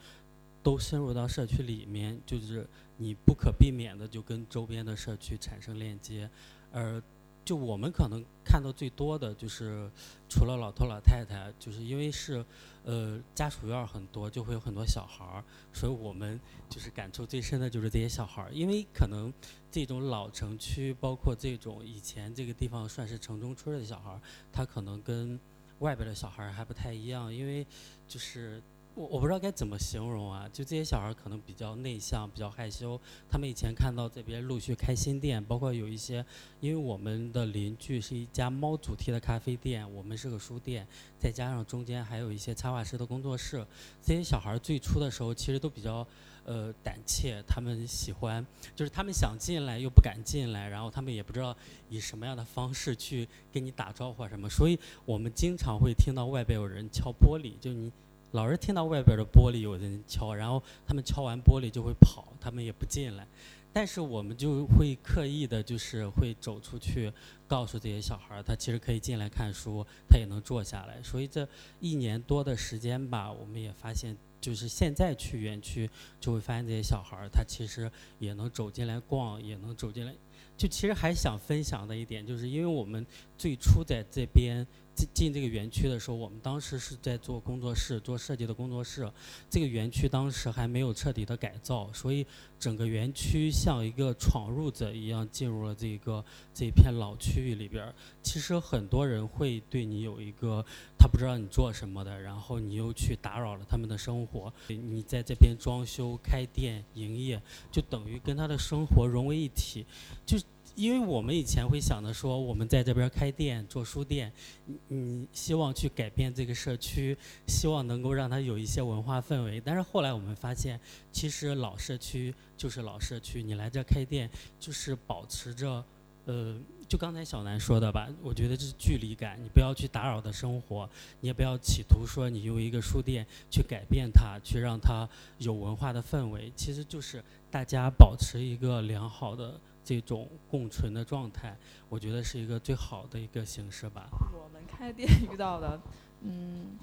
都深入到社区里面，就是你不可避免的就跟周边的社区产生链接，而就我们可能看到最多的就是，除了老头老太太，就是因为是呃家属院很多，就会有很多小孩儿，所以我们就是感触最深的就是这些小孩儿，因为可能这种老城区，包括这种以前这个地方算是城中村的小孩儿，他可能跟外边的小孩儿还不太一样，因为就是。我我不知道该怎么形容啊，就这些小孩可能比较内向，比较害羞。他们以前看到这边陆续开新店，包括有一些，因为我们的邻居是一家猫主题的咖啡店，我们是个书店，再加上中间还有一些插画师的工作室。这些小孩最初的时候其实都比较呃胆怯，他们喜欢就是他们想进来又不敢进来，然后他们也不知道以什么样的方式去跟你打招呼什么，所以我们经常会听到外边有人敲玻璃，就你。老是听到外边的玻璃有人敲，然后他们敲完玻璃就会跑，他们也不进来。但是我们就会刻意的，就是会走出去，告诉这些小孩儿，他其实可以进来看书，他也能坐下来。所以这一年多的时间吧，我们也发现，就是现在去园区就会发现这些小孩儿，他其实也能走进来逛，也能走进来。就其实还想分享的一点，就是因为我们最初在这边进进这个园区的时候，我们当时是在做工作室，做设计的工作室。这个园区当时还没有彻底的改造，所以整个园区像一个闯入者一样进入了这个这一片老区域里边儿。其实很多人会对你有一个他不知道你做什么的，然后你又去打扰了他们的生活。你在这边装修、开店、营业，就等于跟他的生活融为一体。就因为我们以前会想着说，我们在这边开店做书店，你你希望去改变这个社区，希望能够让它有一些文化氛围。但是后来我们发现，其实老社区就是老社区，你来这开店就是保持着，呃，就刚才小南说的吧，我觉得这是距离感，你不要去打扰的生活，你也不要企图说你用一个书店去改变它，去让它有文化的氛围，其实就是大家保持一个良好的。这种共存的状态，我觉得是一个最好的一个形式吧。我们开店遇到的，嗯，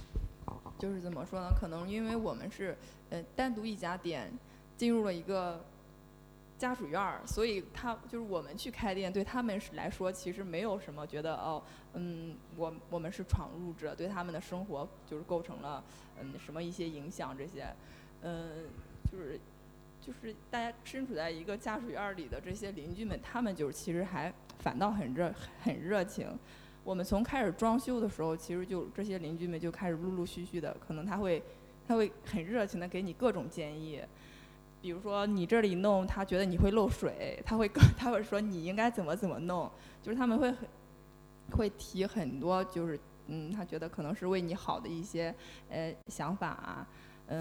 就是怎么说呢？可能因为我们是呃单独一家店，进入了一个家属院儿，所以他就是我们去开店，对他们来说其实没有什么觉得哦，嗯，我我们是闯入者，对他们的生活就是构成了嗯什么一些影响这些，嗯，就是。就是大家身处在一个家属院里的这些邻居们，他们就是其实还反倒很热很热情。我们从开始装修的时候，其实就这些邻居们就开始陆陆续续的，可能他会他会很热情的给你各种建议。比如说你这里弄，他觉得你会漏水，他会他会说你应该怎么怎么弄，就是他们会很会提很多，就是嗯，他觉得可能是为你好的一些呃想法啊。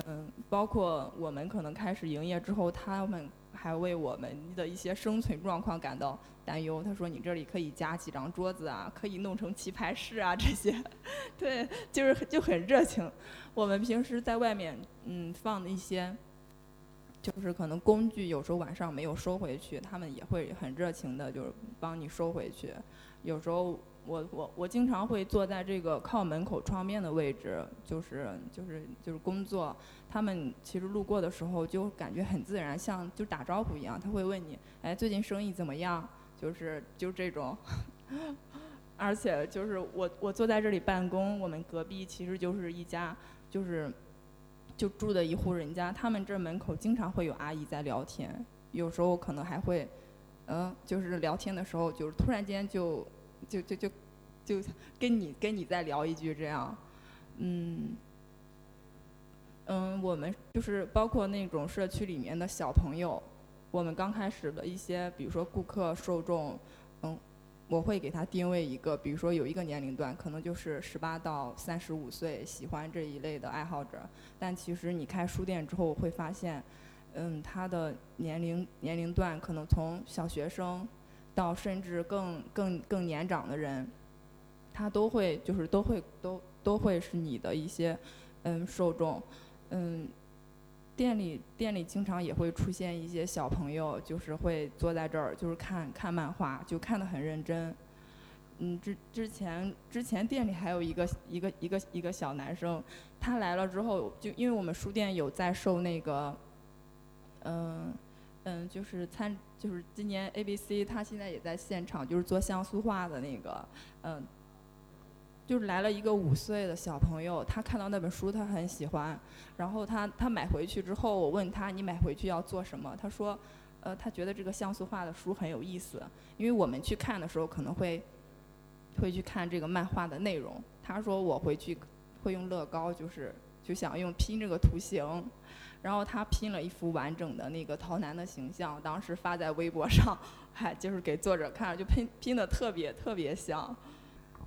嗯，包括我们可能开始营业之后，他们还为我们的一些生存状况感到担忧。他说：“你这里可以加几张桌子啊，可以弄成棋牌室啊，这些。[laughs] ”对，就是就很热情。我们平时在外面嗯放的一些，就是可能工具有时候晚上没有收回去，他们也会很热情的，就是帮你收回去。有时候。我我我经常会坐在这个靠门口窗边的位置，就是就是就是工作。他们其实路过的时候就感觉很自然，像就打招呼一样。他会问你，哎，最近生意怎么样？就是就这种。[laughs] 而且就是我我坐在这里办公，我们隔壁其实就是一家就是就住的一户人家，他们这门口经常会有阿姨在聊天，有时候可能还会嗯，就是聊天的时候就是突然间就。就就就就跟你跟你再聊一句这样，嗯，嗯，我们就是包括那种社区里面的小朋友，我们刚开始的一些，比如说顾客受众，嗯，我会给他定位一个，比如说有一个年龄段，可能就是十八到三十五岁喜欢这一类的爱好者，但其实你开书店之后会发现，嗯，他的年龄年龄段可能从小学生到甚至更更更年长的人，他都会就是都会都都会是你的一些嗯受众。嗯，店里店里经常也会出现一些小朋友，就是会坐在这儿，就是看看漫画，就看得很认真。嗯，之之前之前店里还有一个一个一个一个小男生，他来了之后，就因为我们书店有在售那个，嗯嗯，就是参就是今年 A B C 他现在也在现场，就是做像素画的那个，嗯。就是来了一个五岁的小朋友，他看到那本书，他很喜欢，然后他他买回去之后，我问他你买回去要做什么？他说，呃，他觉得这个像素画的书很有意思，因为我们去看的时候可能会会去看这个漫画的内容。他说我回去会用乐高，就是就想用拼这个图形，然后他拼了一幅完整的那个陶南的形象，当时发在微博上，[laughs] 还就是给作者看，就拼拼的特别特别像。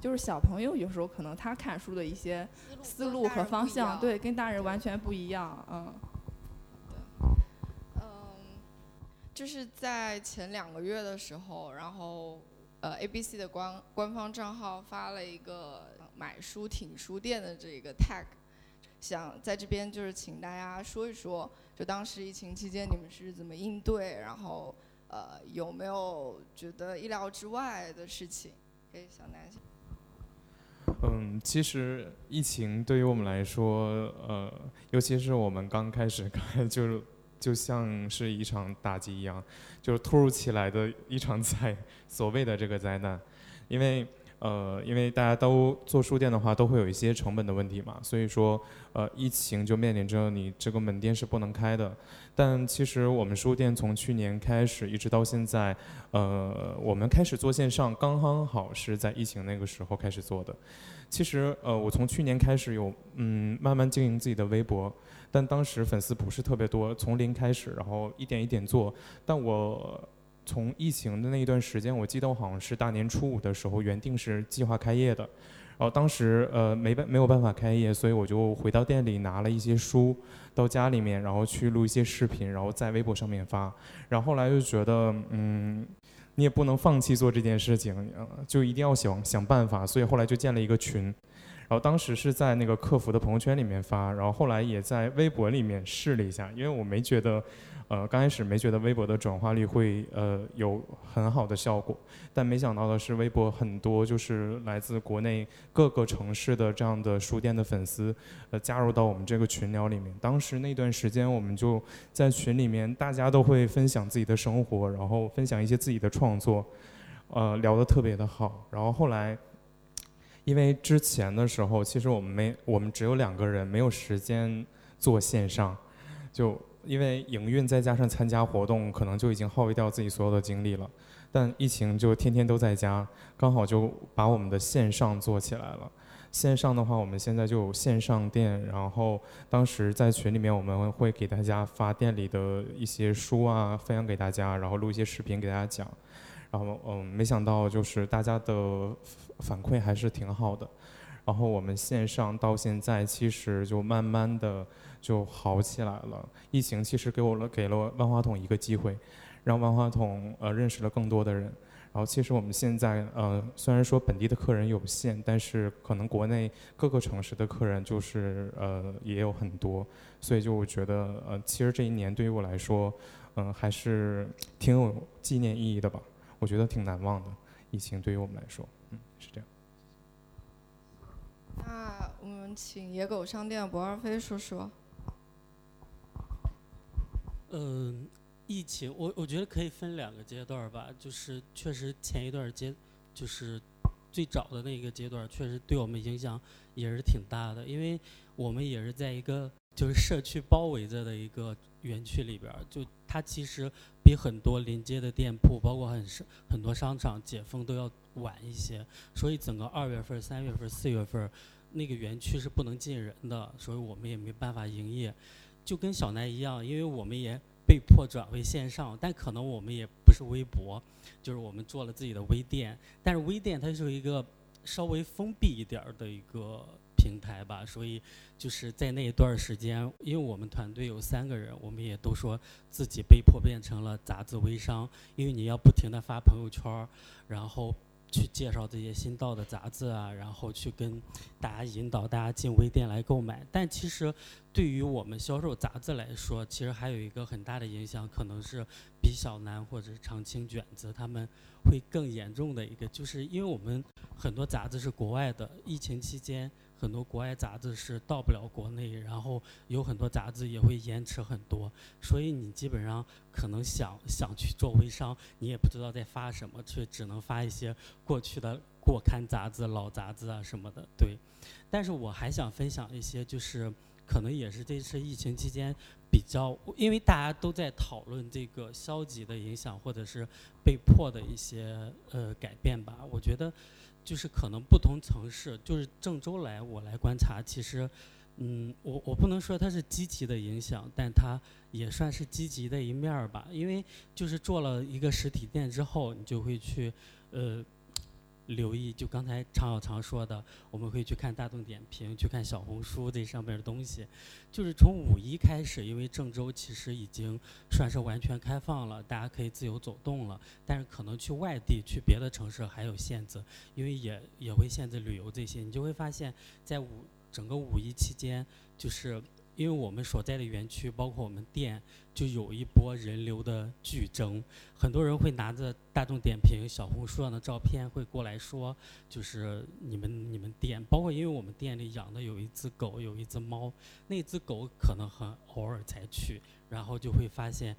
就是小朋友有时候可能他看书的一些思路和方向，对，跟大人完全不一样，嗯。嗯，就是在前两个月的时候，然后呃，A B C 的官官方账号发了一个买书挺书店的这个 tag，想在这边就是请大家说一说，就当时疫情期间你们是怎么应对，然后呃有没有觉得意料之外的事情？给小南。嗯，其实疫情对于我们来说，呃，尤其是我们刚开始开，就是就像是一场打击一样，就是突如其来的一场 [laughs] 灾，所谓的这个灾难，因为。呃，因为大家都做书店的话，都会有一些成本的问题嘛，所以说，呃，疫情就面临着你这个门店是不能开的。但其实我们书店从去年开始一直到现在，呃，我们开始做线上，刚刚好是在疫情那个时候开始做的。其实，呃，我从去年开始有，嗯，慢慢经营自己的微博，但当时粉丝不是特别多，从零开始，然后一点一点做，但我。从疫情的那一段时间，我记得我好像是大年初五的时候，原定是计划开业的，然后当时呃没办没有办法开业，所以我就回到店里拿了一些书到家里面，然后去录一些视频，然后在微博上面发。然后后来就觉得，嗯，你也不能放弃做这件事情，就一定要想想办法，所以后来就建了一个群，然后当时是在那个客服的朋友圈里面发，然后后来也在微博里面试了一下，因为我没觉得。呃，刚开始没觉得微博的转化率会呃有很好的效果，但没想到的是，微博很多就是来自国内各个城市的这样的书店的粉丝，呃，加入到我们这个群聊里面。当时那段时间，我们就在群里面，大家都会分享自己的生活，然后分享一些自己的创作，呃，聊得特别的好。然后后来，因为之前的时候，其实我们没，我们只有两个人，没有时间做线上，就。因为营运再加上参加活动，可能就已经耗费掉自己所有的精力了。但疫情就天天都在家，刚好就把我们的线上做起来了。线上的话，我们现在就有线上店，然后当时在群里面我们会给大家发店里的一些书啊，分享给大家，然后录一些视频给大家讲。然后嗯，没想到就是大家的反馈还是挺好的。然后我们线上到现在其实就慢慢的。就好起来了。疫情其实给我了给了万花筒一个机会，让万花筒呃认识了更多的人。然后其实我们现在呃虽然说本地的客人有限，但是可能国内各个城市的客人就是呃也有很多，所以就我觉得呃其实这一年对于我来说，嗯还是挺有纪念意义的吧。我觉得挺难忘的。疫情对于我们来说，嗯是这样。那我们请野狗商店博二飞说说。嗯，疫情我我觉得可以分两个阶段吧，就是确实前一段阶，就是最早的那个阶段，确实对我们影响也是挺大的，因为我们也是在一个就是社区包围着的一个园区里边儿，就它其实比很多临街的店铺，包括很很多商场解封都要晚一些，所以整个二月份、三月份、四月份。那个园区是不能进人的，所以我们也没办法营业。就跟小南一样，因为我们也被迫转为线上，但可能我们也不是微博，就是我们做了自己的微店，但是微店它是一个稍微封闭一点儿的一个平台吧，所以就是在那一段儿时间，因为我们团队有三个人，我们也都说自己被迫变成了杂志微商，因为你要不停的发朋友圈儿，然后去介绍这些新到的杂志啊，然后去跟大家引导大家进微店来购买。但其实对于我们销售杂志来说，其实还有一个很大的影响，可能是比小南或者长青卷子他们会更严重的一个，就是因为我们很多杂志是国外的，疫情期间很多国外杂志是到不了国内，然后有很多杂志也会延迟很多，所以你基本上可能想想去做微商，你也不知道在发什么，却只能发一些过去的过刊杂志、老杂志啊什么的。对，但是我还想分享一些，就是可能也是这次疫情期间比较，因为大家都在讨论这个消极的影响，或者是被迫的一些呃改变吧。我觉得就是可能不同城市，就是郑州来我来观察，其实。嗯，我我不能说它是积极的影响，但它也算是积极的一面儿吧。因为就是做了一个实体店之后，你就会去呃留意，就刚才常小常说的，我们会去看大众点评，去看小红书这上面的东西。就是从五一开始，因为郑州其实已经算是完全开放了，大家可以自由走动了。但是可能去外地、去别的城市还有限制，因为也也会限制旅游这些。你就会发现，在五整个五一期间，就是因为我们所在的园区，包括我们店，就有一波人流的剧增。很多人会拿着大众点评、小红书上的照片会过来说，就是你们你们店，包括因为我们店里养的有一只狗，有一只猫，那只狗可能很偶尔才去，然后就会发现。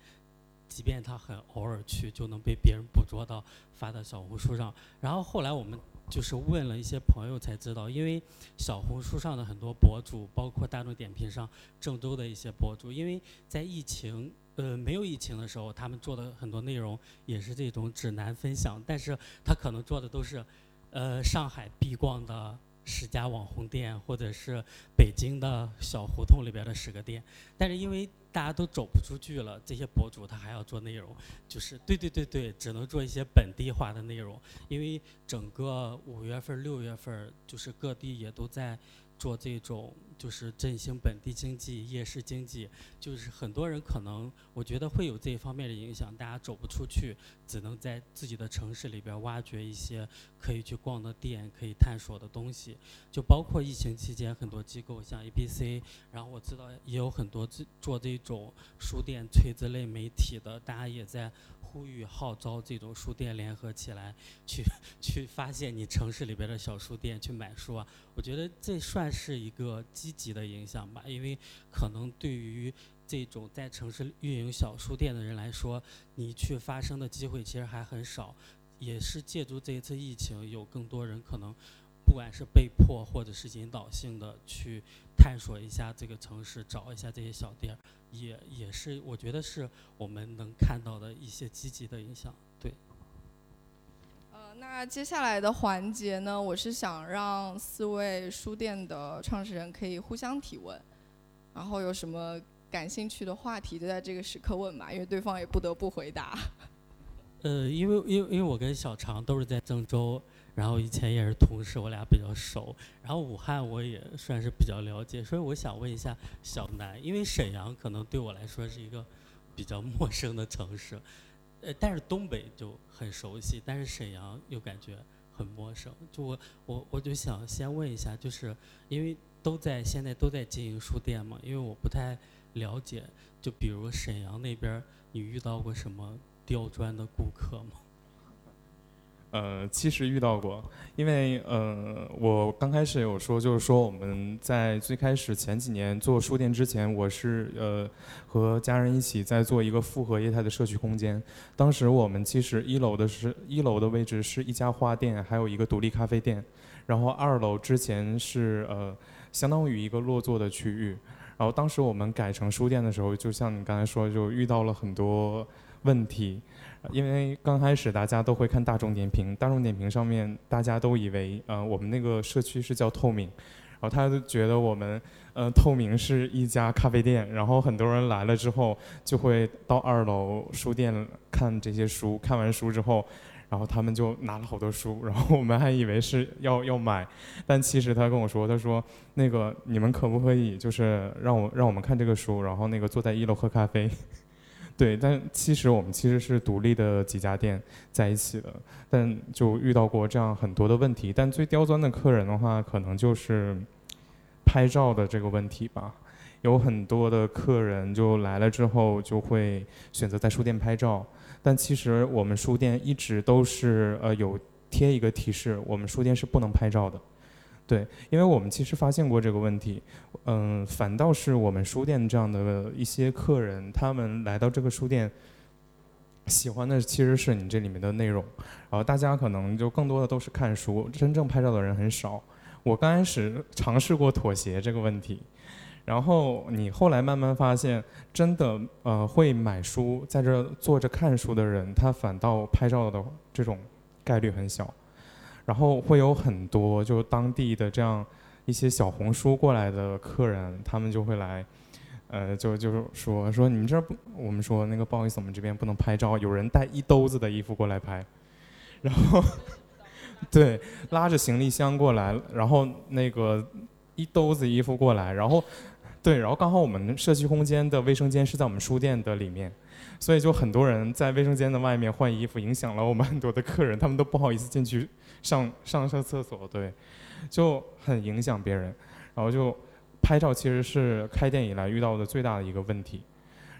即便它很偶尔去，就能被别人捕捉到，发到小红书上。然后后来我们就是问了一些朋友才知道，因为小红书上的很多博主，包括大众点评上郑州的一些博主，因为在疫情呃没有疫情的时候，他们做的很多内容也是这种指南分享，但是他可能做的都是呃上海必逛的十家网红店，或者是北京的小胡同里边的十个店，但是因为大家都走不出去了，这些博主他还要做内容，就是对对对对，只能做一些本地化的内容，因为整个五月份、六月份，就是各地也都在做这种，就是振兴本地经济、夜市经济，就是很多人可能我觉得会有这一方面的影响，大家走不出去，只能在自己的城市里边挖掘一些可以去逛的店、可以探索的东西，就包括疫情期间很多机构像 ABC，然后我知道也有很多这做这种书店垂直类媒体的，大家也在呼吁号召这种书店联合起来，去去发现你城市里边的小书店去买书啊。我觉得这算是一个积极的影响吧，因为可能对于这种在城市运营小书店的人来说，你去发声的机会其实还很少，也是借助这一次疫情，有更多人可能。不管是被迫或者是引导性的去探索一下这个城市，找一下这些小店，也也是我觉得是我们能看到的一些积极的影响。那接下来的环节呢，我是想让四位书店的创始人可以互相提问，然后有什么感兴趣的话题就在这个时刻问吧，因为对方也不得不回答。[laughs] 呃，因为因为因为我跟小常都是在郑州，然后以前也是同事，我俩比较熟。然后武汉我也算是比较了解，所以我想问一下小南，因为沈阳可能对我来说是一个比较陌生的城市，呃，但是东北就很熟悉，但是沈阳又感觉很陌生。就我我我就想先问一下，就是因为都在现在都在经营书店嘛，因为我不太了解，就比如沈阳那边，你遇到过什么刁钻的顾客吗？呃，其实遇到过，因为呃，我刚开始有说，就是说我们在最开始前几年做书店之前，我是呃和家人一起在做一个复合业态的社区空间。当时我们其实一楼的是一楼的位置是一家花店，还有一个独立咖啡店，然后二楼之前是呃相当于一个落座的区域。然后当时我们改成书店的时候，就像你刚才说，就遇到了很多问题。因为刚开始大家都会看大众点评，大众点评上面大家都以为，呃，我们那个社区是叫透明，然后他就觉得我们呃透明是一家咖啡店，然后很多人来了之后就会到二楼书店看这些书，看完书之后。然后他们就拿了好多书，然后我们还以为是要要买，但其实他跟我说，他说那个你们可不可以就是让我让我们看这个书，然后那个坐在一楼喝咖啡，对，但其实我们其实是独立的几家店在一起的，但就遇到过这样很多的问题，但最刁钻的客人的话，可能就是拍照的这个问题吧，有很多的客人就来了之后就会选择在书店拍照。但其实我们书店一直都是呃有贴一个提示，我们书店是不能拍照的，对，因为我们其实发现过这个问题，嗯，反倒是我们书店这样的一些客人，他们来到这个书店，喜欢的其实是你这里面的内容，然后大家可能就更多的都是看书，真正拍照的人很少。我刚开始尝试过妥协这个问题。然后你后来慢慢发现，真的呃会买书在这坐着看书的人，他反倒拍照的这种概率很小。然后会有很多就当地的这样一些小红书过来的客人，他们就会来，呃就就是说说你们这不，我们说那个不好意思，我们这边不能拍照，有人带一兜子的衣服过来拍，[laughs] 然后对拉着行李箱过来，然后那个一兜子衣服过来，然后。对，然后刚好我们社区空间的卫生间是在我们书店的里面，所以就很多人在卫生间的外面换衣服，影响了我们很多的客人，他们都不好意思进去上上上厕所，对，就很影响别人。然后就拍照其实是开店以来遇到的最大的一个问题。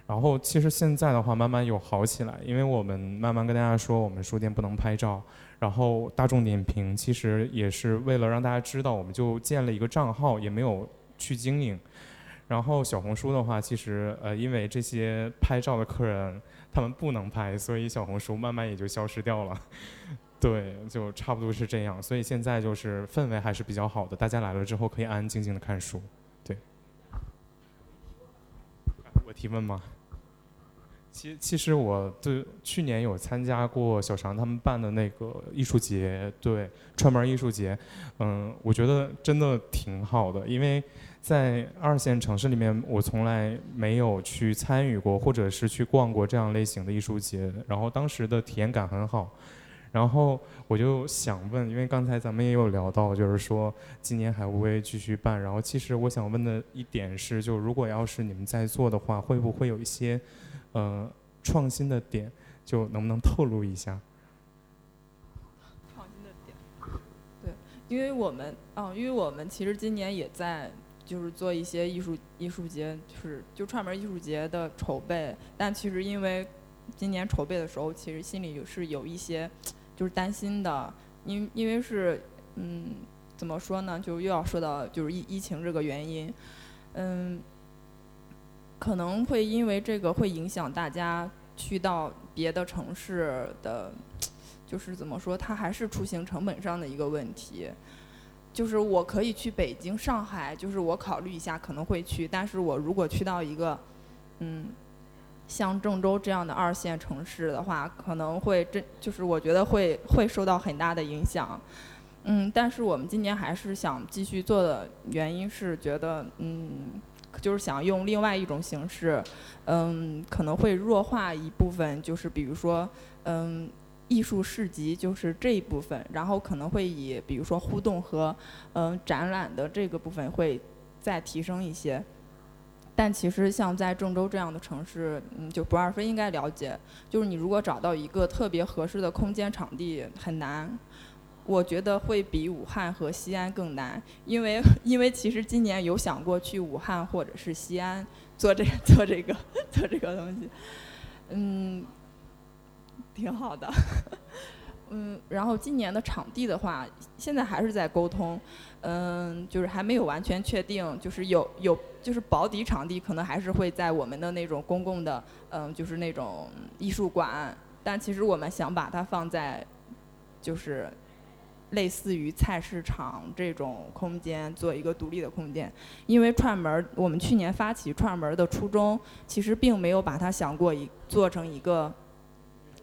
然后其实现在的话慢慢有好起来，因为我们慢慢跟大家说我们书店不能拍照，然后大众点评其实也是为了让大家知道，我们就建了一个账号，也没有去经营。然后小红书的话，其实呃，因为这些拍照的客人他们不能拍，所以小红书慢慢也就消失掉了。对，就差不多是这样。所以现在就是氛围还是比较好的，大家来了之后可以安安静静的看书。对。我提问吗？其其实我对去年有参加过小常他们办的那个艺术节，对串门艺术节，嗯，我觉得真的挺好的，因为。在二线城市里面，我从来没有去参与过，或者是去逛过这样类型的艺术节。然后当时的体验感很好。然后我就想问，因为刚才咱们也有聊到，就是说今年还会不会继续办？然后其实我想问的一点是，就如果要是你们在做的话，会不会有一些呃创新的点？就能不能透露一下？创新的点，对，因为我们，哦，因为我们其实今年也在。就是做一些艺术艺术节，就是就串门艺术节的筹备，但其实因为今年筹备的时候，其实心里是有一些就是担心的，因因为是嗯怎么说呢，就又要说到就是疫疫情这个原因，嗯，可能会因为这个会影响大家去到别的城市的，就是怎么说，它还是出行成本上的一个问题。就是我可以去北京、上海，就是我考虑一下可能会去。但是我如果去到一个，嗯，像郑州这样的二线城市的话，可能会真就是我觉得会会受到很大的影响。嗯，但是我们今年还是想继续做的原因是觉得，嗯，就是想用另外一种形式，嗯，可能会弱化一部分，就是比如说，嗯。艺术市集就是这一部分，然后可能会以比如说互动和嗯展览的这个部分会再提升一些。但其实像在郑州这样的城市，嗯，就不二飞应该了解，就是你如果找到一个特别合适的空间场地很难，我觉得会比武汉和西安更难，因为 [laughs] 因为其实今年有想过去武汉或者是西安做这 [laughs] 做这个做这个东西，嗯。挺好的，嗯，然后今年的场地的话，现在还是在沟通，嗯，就是还没有完全确定，就是有有就是保底场地可能还是会在我们的那种公共的，嗯，就是那种艺术馆，但其实我们想把它放在，就是类似于菜市场这种空间做一个独立的空间，因为串门我们去年发起串门的初衷，其实并没有把它想过一做成一个。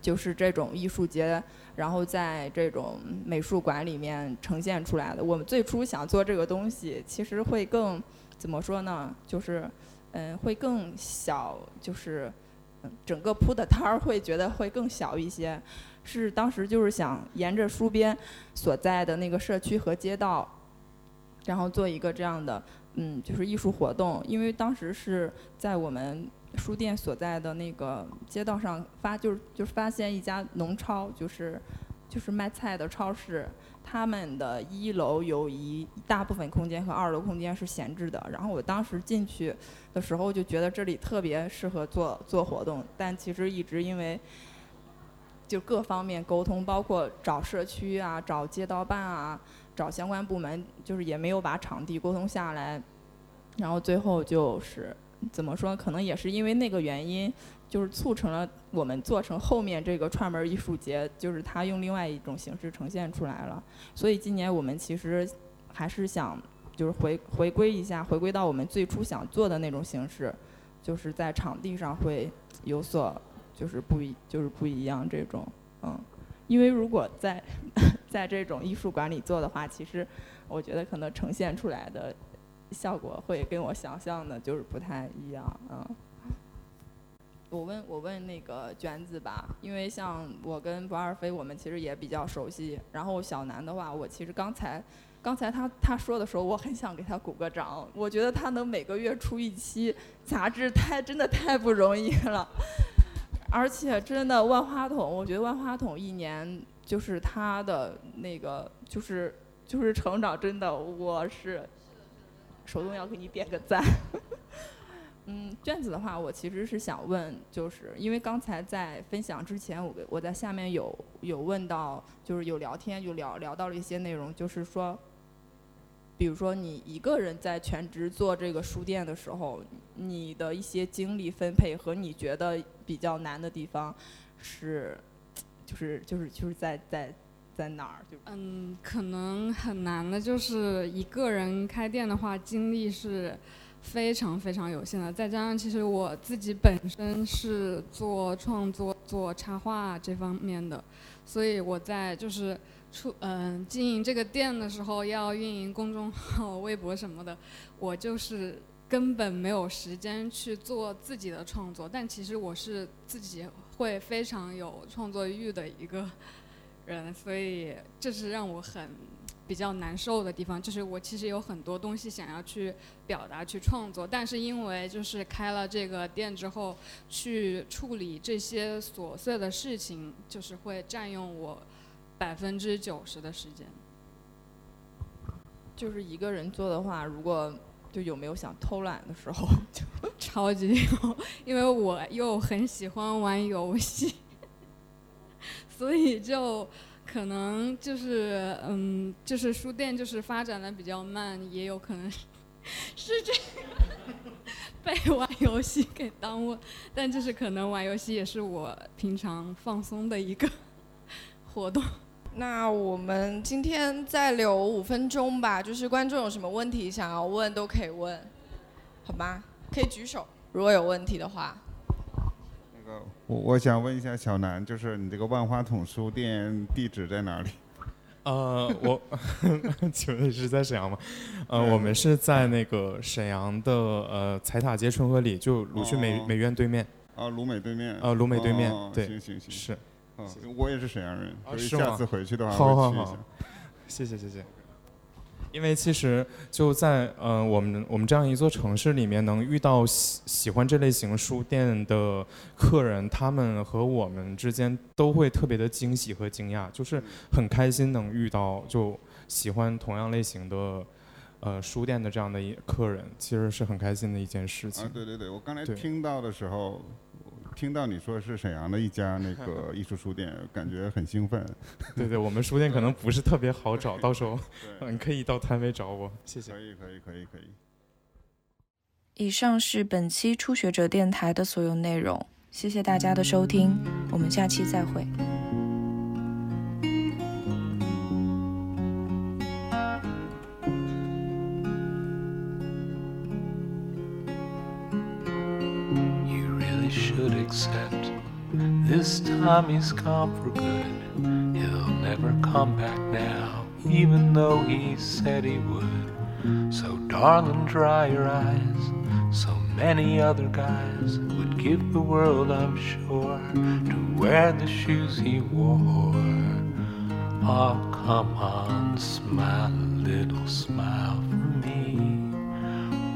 就是这种艺术节，然后在这种美术馆里面呈现出来的。我们最初想做这个东西，其实会更怎么说呢？就是嗯，会更小，就是整个铺的摊儿会觉得会更小一些。是当时就是想沿着书边所在的那个社区和街道，然后做一个这样的嗯，就是艺术活动。因为当时是在我们书店所在的那个街道上发，就是就是发现一家农超，就是就是卖菜的超市，他们的一楼有一大部分空间和二楼空间是闲置的。然后我当时进去的时候就觉得这里特别适合做做活动，但其实一直因为就各方面沟通，包括找社区啊、找街道办啊、找相关部门，就是也没有把场地沟通下来。然后最后就是怎么说？可能也是因为那个原因，就是促成了我们做成后面这个串门儿艺术节，就是它用另外一种形式呈现出来了。所以今年我们其实还是想就是回回归一下，回归到我们最初想做的那种形式，就是在场地上会有所就是不一就是不一样这种，嗯，因为如果在 [laughs] 在这种艺术馆里做的话，其实我觉得可能呈现出来的效果会跟我想象的就是不太一样，嗯。我问我问那个娟子吧，因为像我跟不二飞，我们其实也比较熟悉。然后小南的话，我其实刚才刚才他他说的时候，我很想给他鼓个掌。我觉得他能每个月出一期杂志，太真的太不容易了。而且真的万花筒，我觉得万花筒一年就是他的那个就是就是成长，真的我是手动要给你点个赞。[laughs] 嗯，卷子的话，我其实是想问，就是因为刚才在分享之前，我我在下面有有问到，就是有聊天，就聊聊到了一些内容，就是说，比如说你一个人在全职做这个书店的时候，你的一些精力分配和你觉得比较难的地方是，就是就是就是在在在哪儿？嗯，可能很难的就是一个人开店的话，精力是非常非常有限的。再加上其实我自己本身是做创作、做插画这方面的，所以我在就是出嗯、经营这个店的时候，要运营公众号、[laughs] 微博什么的，我就是根本没有时间去做自己的创作。但其实我是自己会非常有创作欲的一个人，所以这是让我很比较难受的地方。就是我其实有很多东西想要去表达、去创作，但是因为就是开了这个店之后，去处理这些琐碎的事情，就是会占用我百分之九十的时间。就是一个人做的话，如果就有没有想偷懒的时候？[laughs] 超级有，因为我又很喜欢玩游戏，所以就可能就是嗯，就是书店就是发展的比较慢，也有可能是 [laughs] 是这被玩游戏给耽误，但就是可能玩游戏也是我平常放松的一个 [laughs] 活动。那我们今天再留五分钟吧，就是观众有什么问题想要问都可以问，好吗？可以举手，如果有问题的话。那个，我我想问一下小南，就是你这个万花筒书店地址在哪里？[laughs] 呃，我 [laughs] 请问是在沈阳吗？呃，我们是在那个沈阳的呃彩塔街春和里，就鲁迅美哦美院对面。啊，鲁美对面。啊，鲁美对面哦，对，行行行，是。嗯，我也是沈阳人，所以下次回去的话好好会去一下好。谢谢谢谢。因为其实就在呃我们我们这样一座城市里面，能遇到喜喜欢这类型书店的客人，他们和我们之间都会特别的惊喜和惊讶，就是很开心能遇到就喜欢同样类型的呃书店的这样的一客人，其实是很开心的一件事情。啊，对对对，我刚才听到的时候，听到你说是沈阳的一家那个 [laughs] 艺术书店，感觉很兴奋。[laughs] 对对，我们书店可能不是特别好找，到时候对 [laughs] 嗯可以到摊位找我，谢谢。可以可以可以可以。以上是本期初学者电台的所有内容，谢谢大家的收听，我们下期再会。Should accept This time he's gone for good. He'll never come back now, even though he said he would. So, darling, dry your eyes. So many other guys would give the world, I'm sure, to wear the shoes he wore. Oh, come on, smile little, smile for me.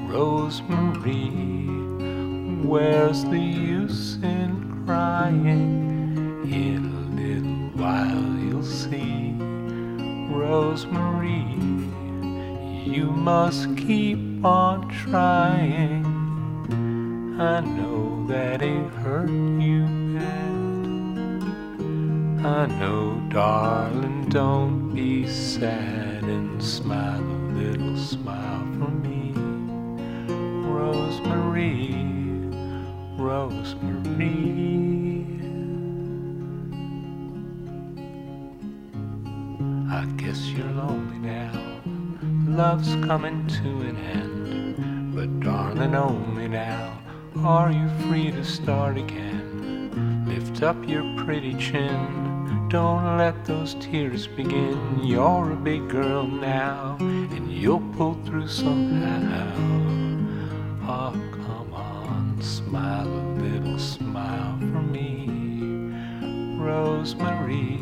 Rosemary, where's the use in crying? In a little while you'll see. Rosemary, you must keep on trying. I know that it hurt you bad. I know, darling, don't be sad and smile a little smile for me. Rosemary, Rosemary. I guess you're lonely now. Love's coming to an end. But darling, only now are you free to start again. Lift up your pretty chin. Don't let those tears begin. You're a big girl now, and you'll pull through somehow. Oh, smile a little smile for me. Rosemary,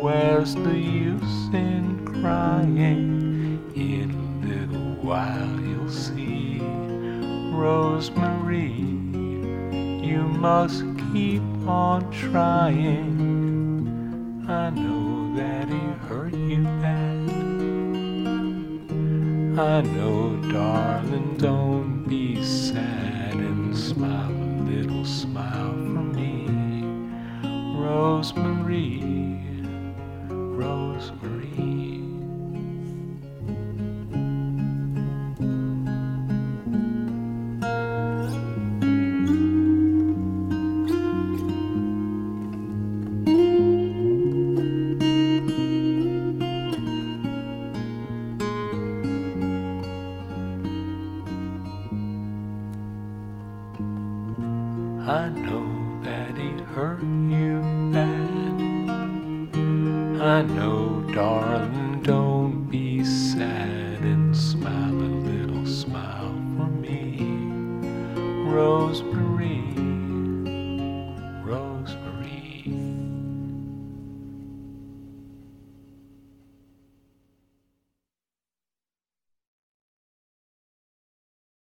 where's the use in crying? In a little while you'll see. Rosemary, you must keep on trying. I know that it hurt you bad. I know, darling, don't be sad and smile a little smile for me. Rosemary, Rosemary.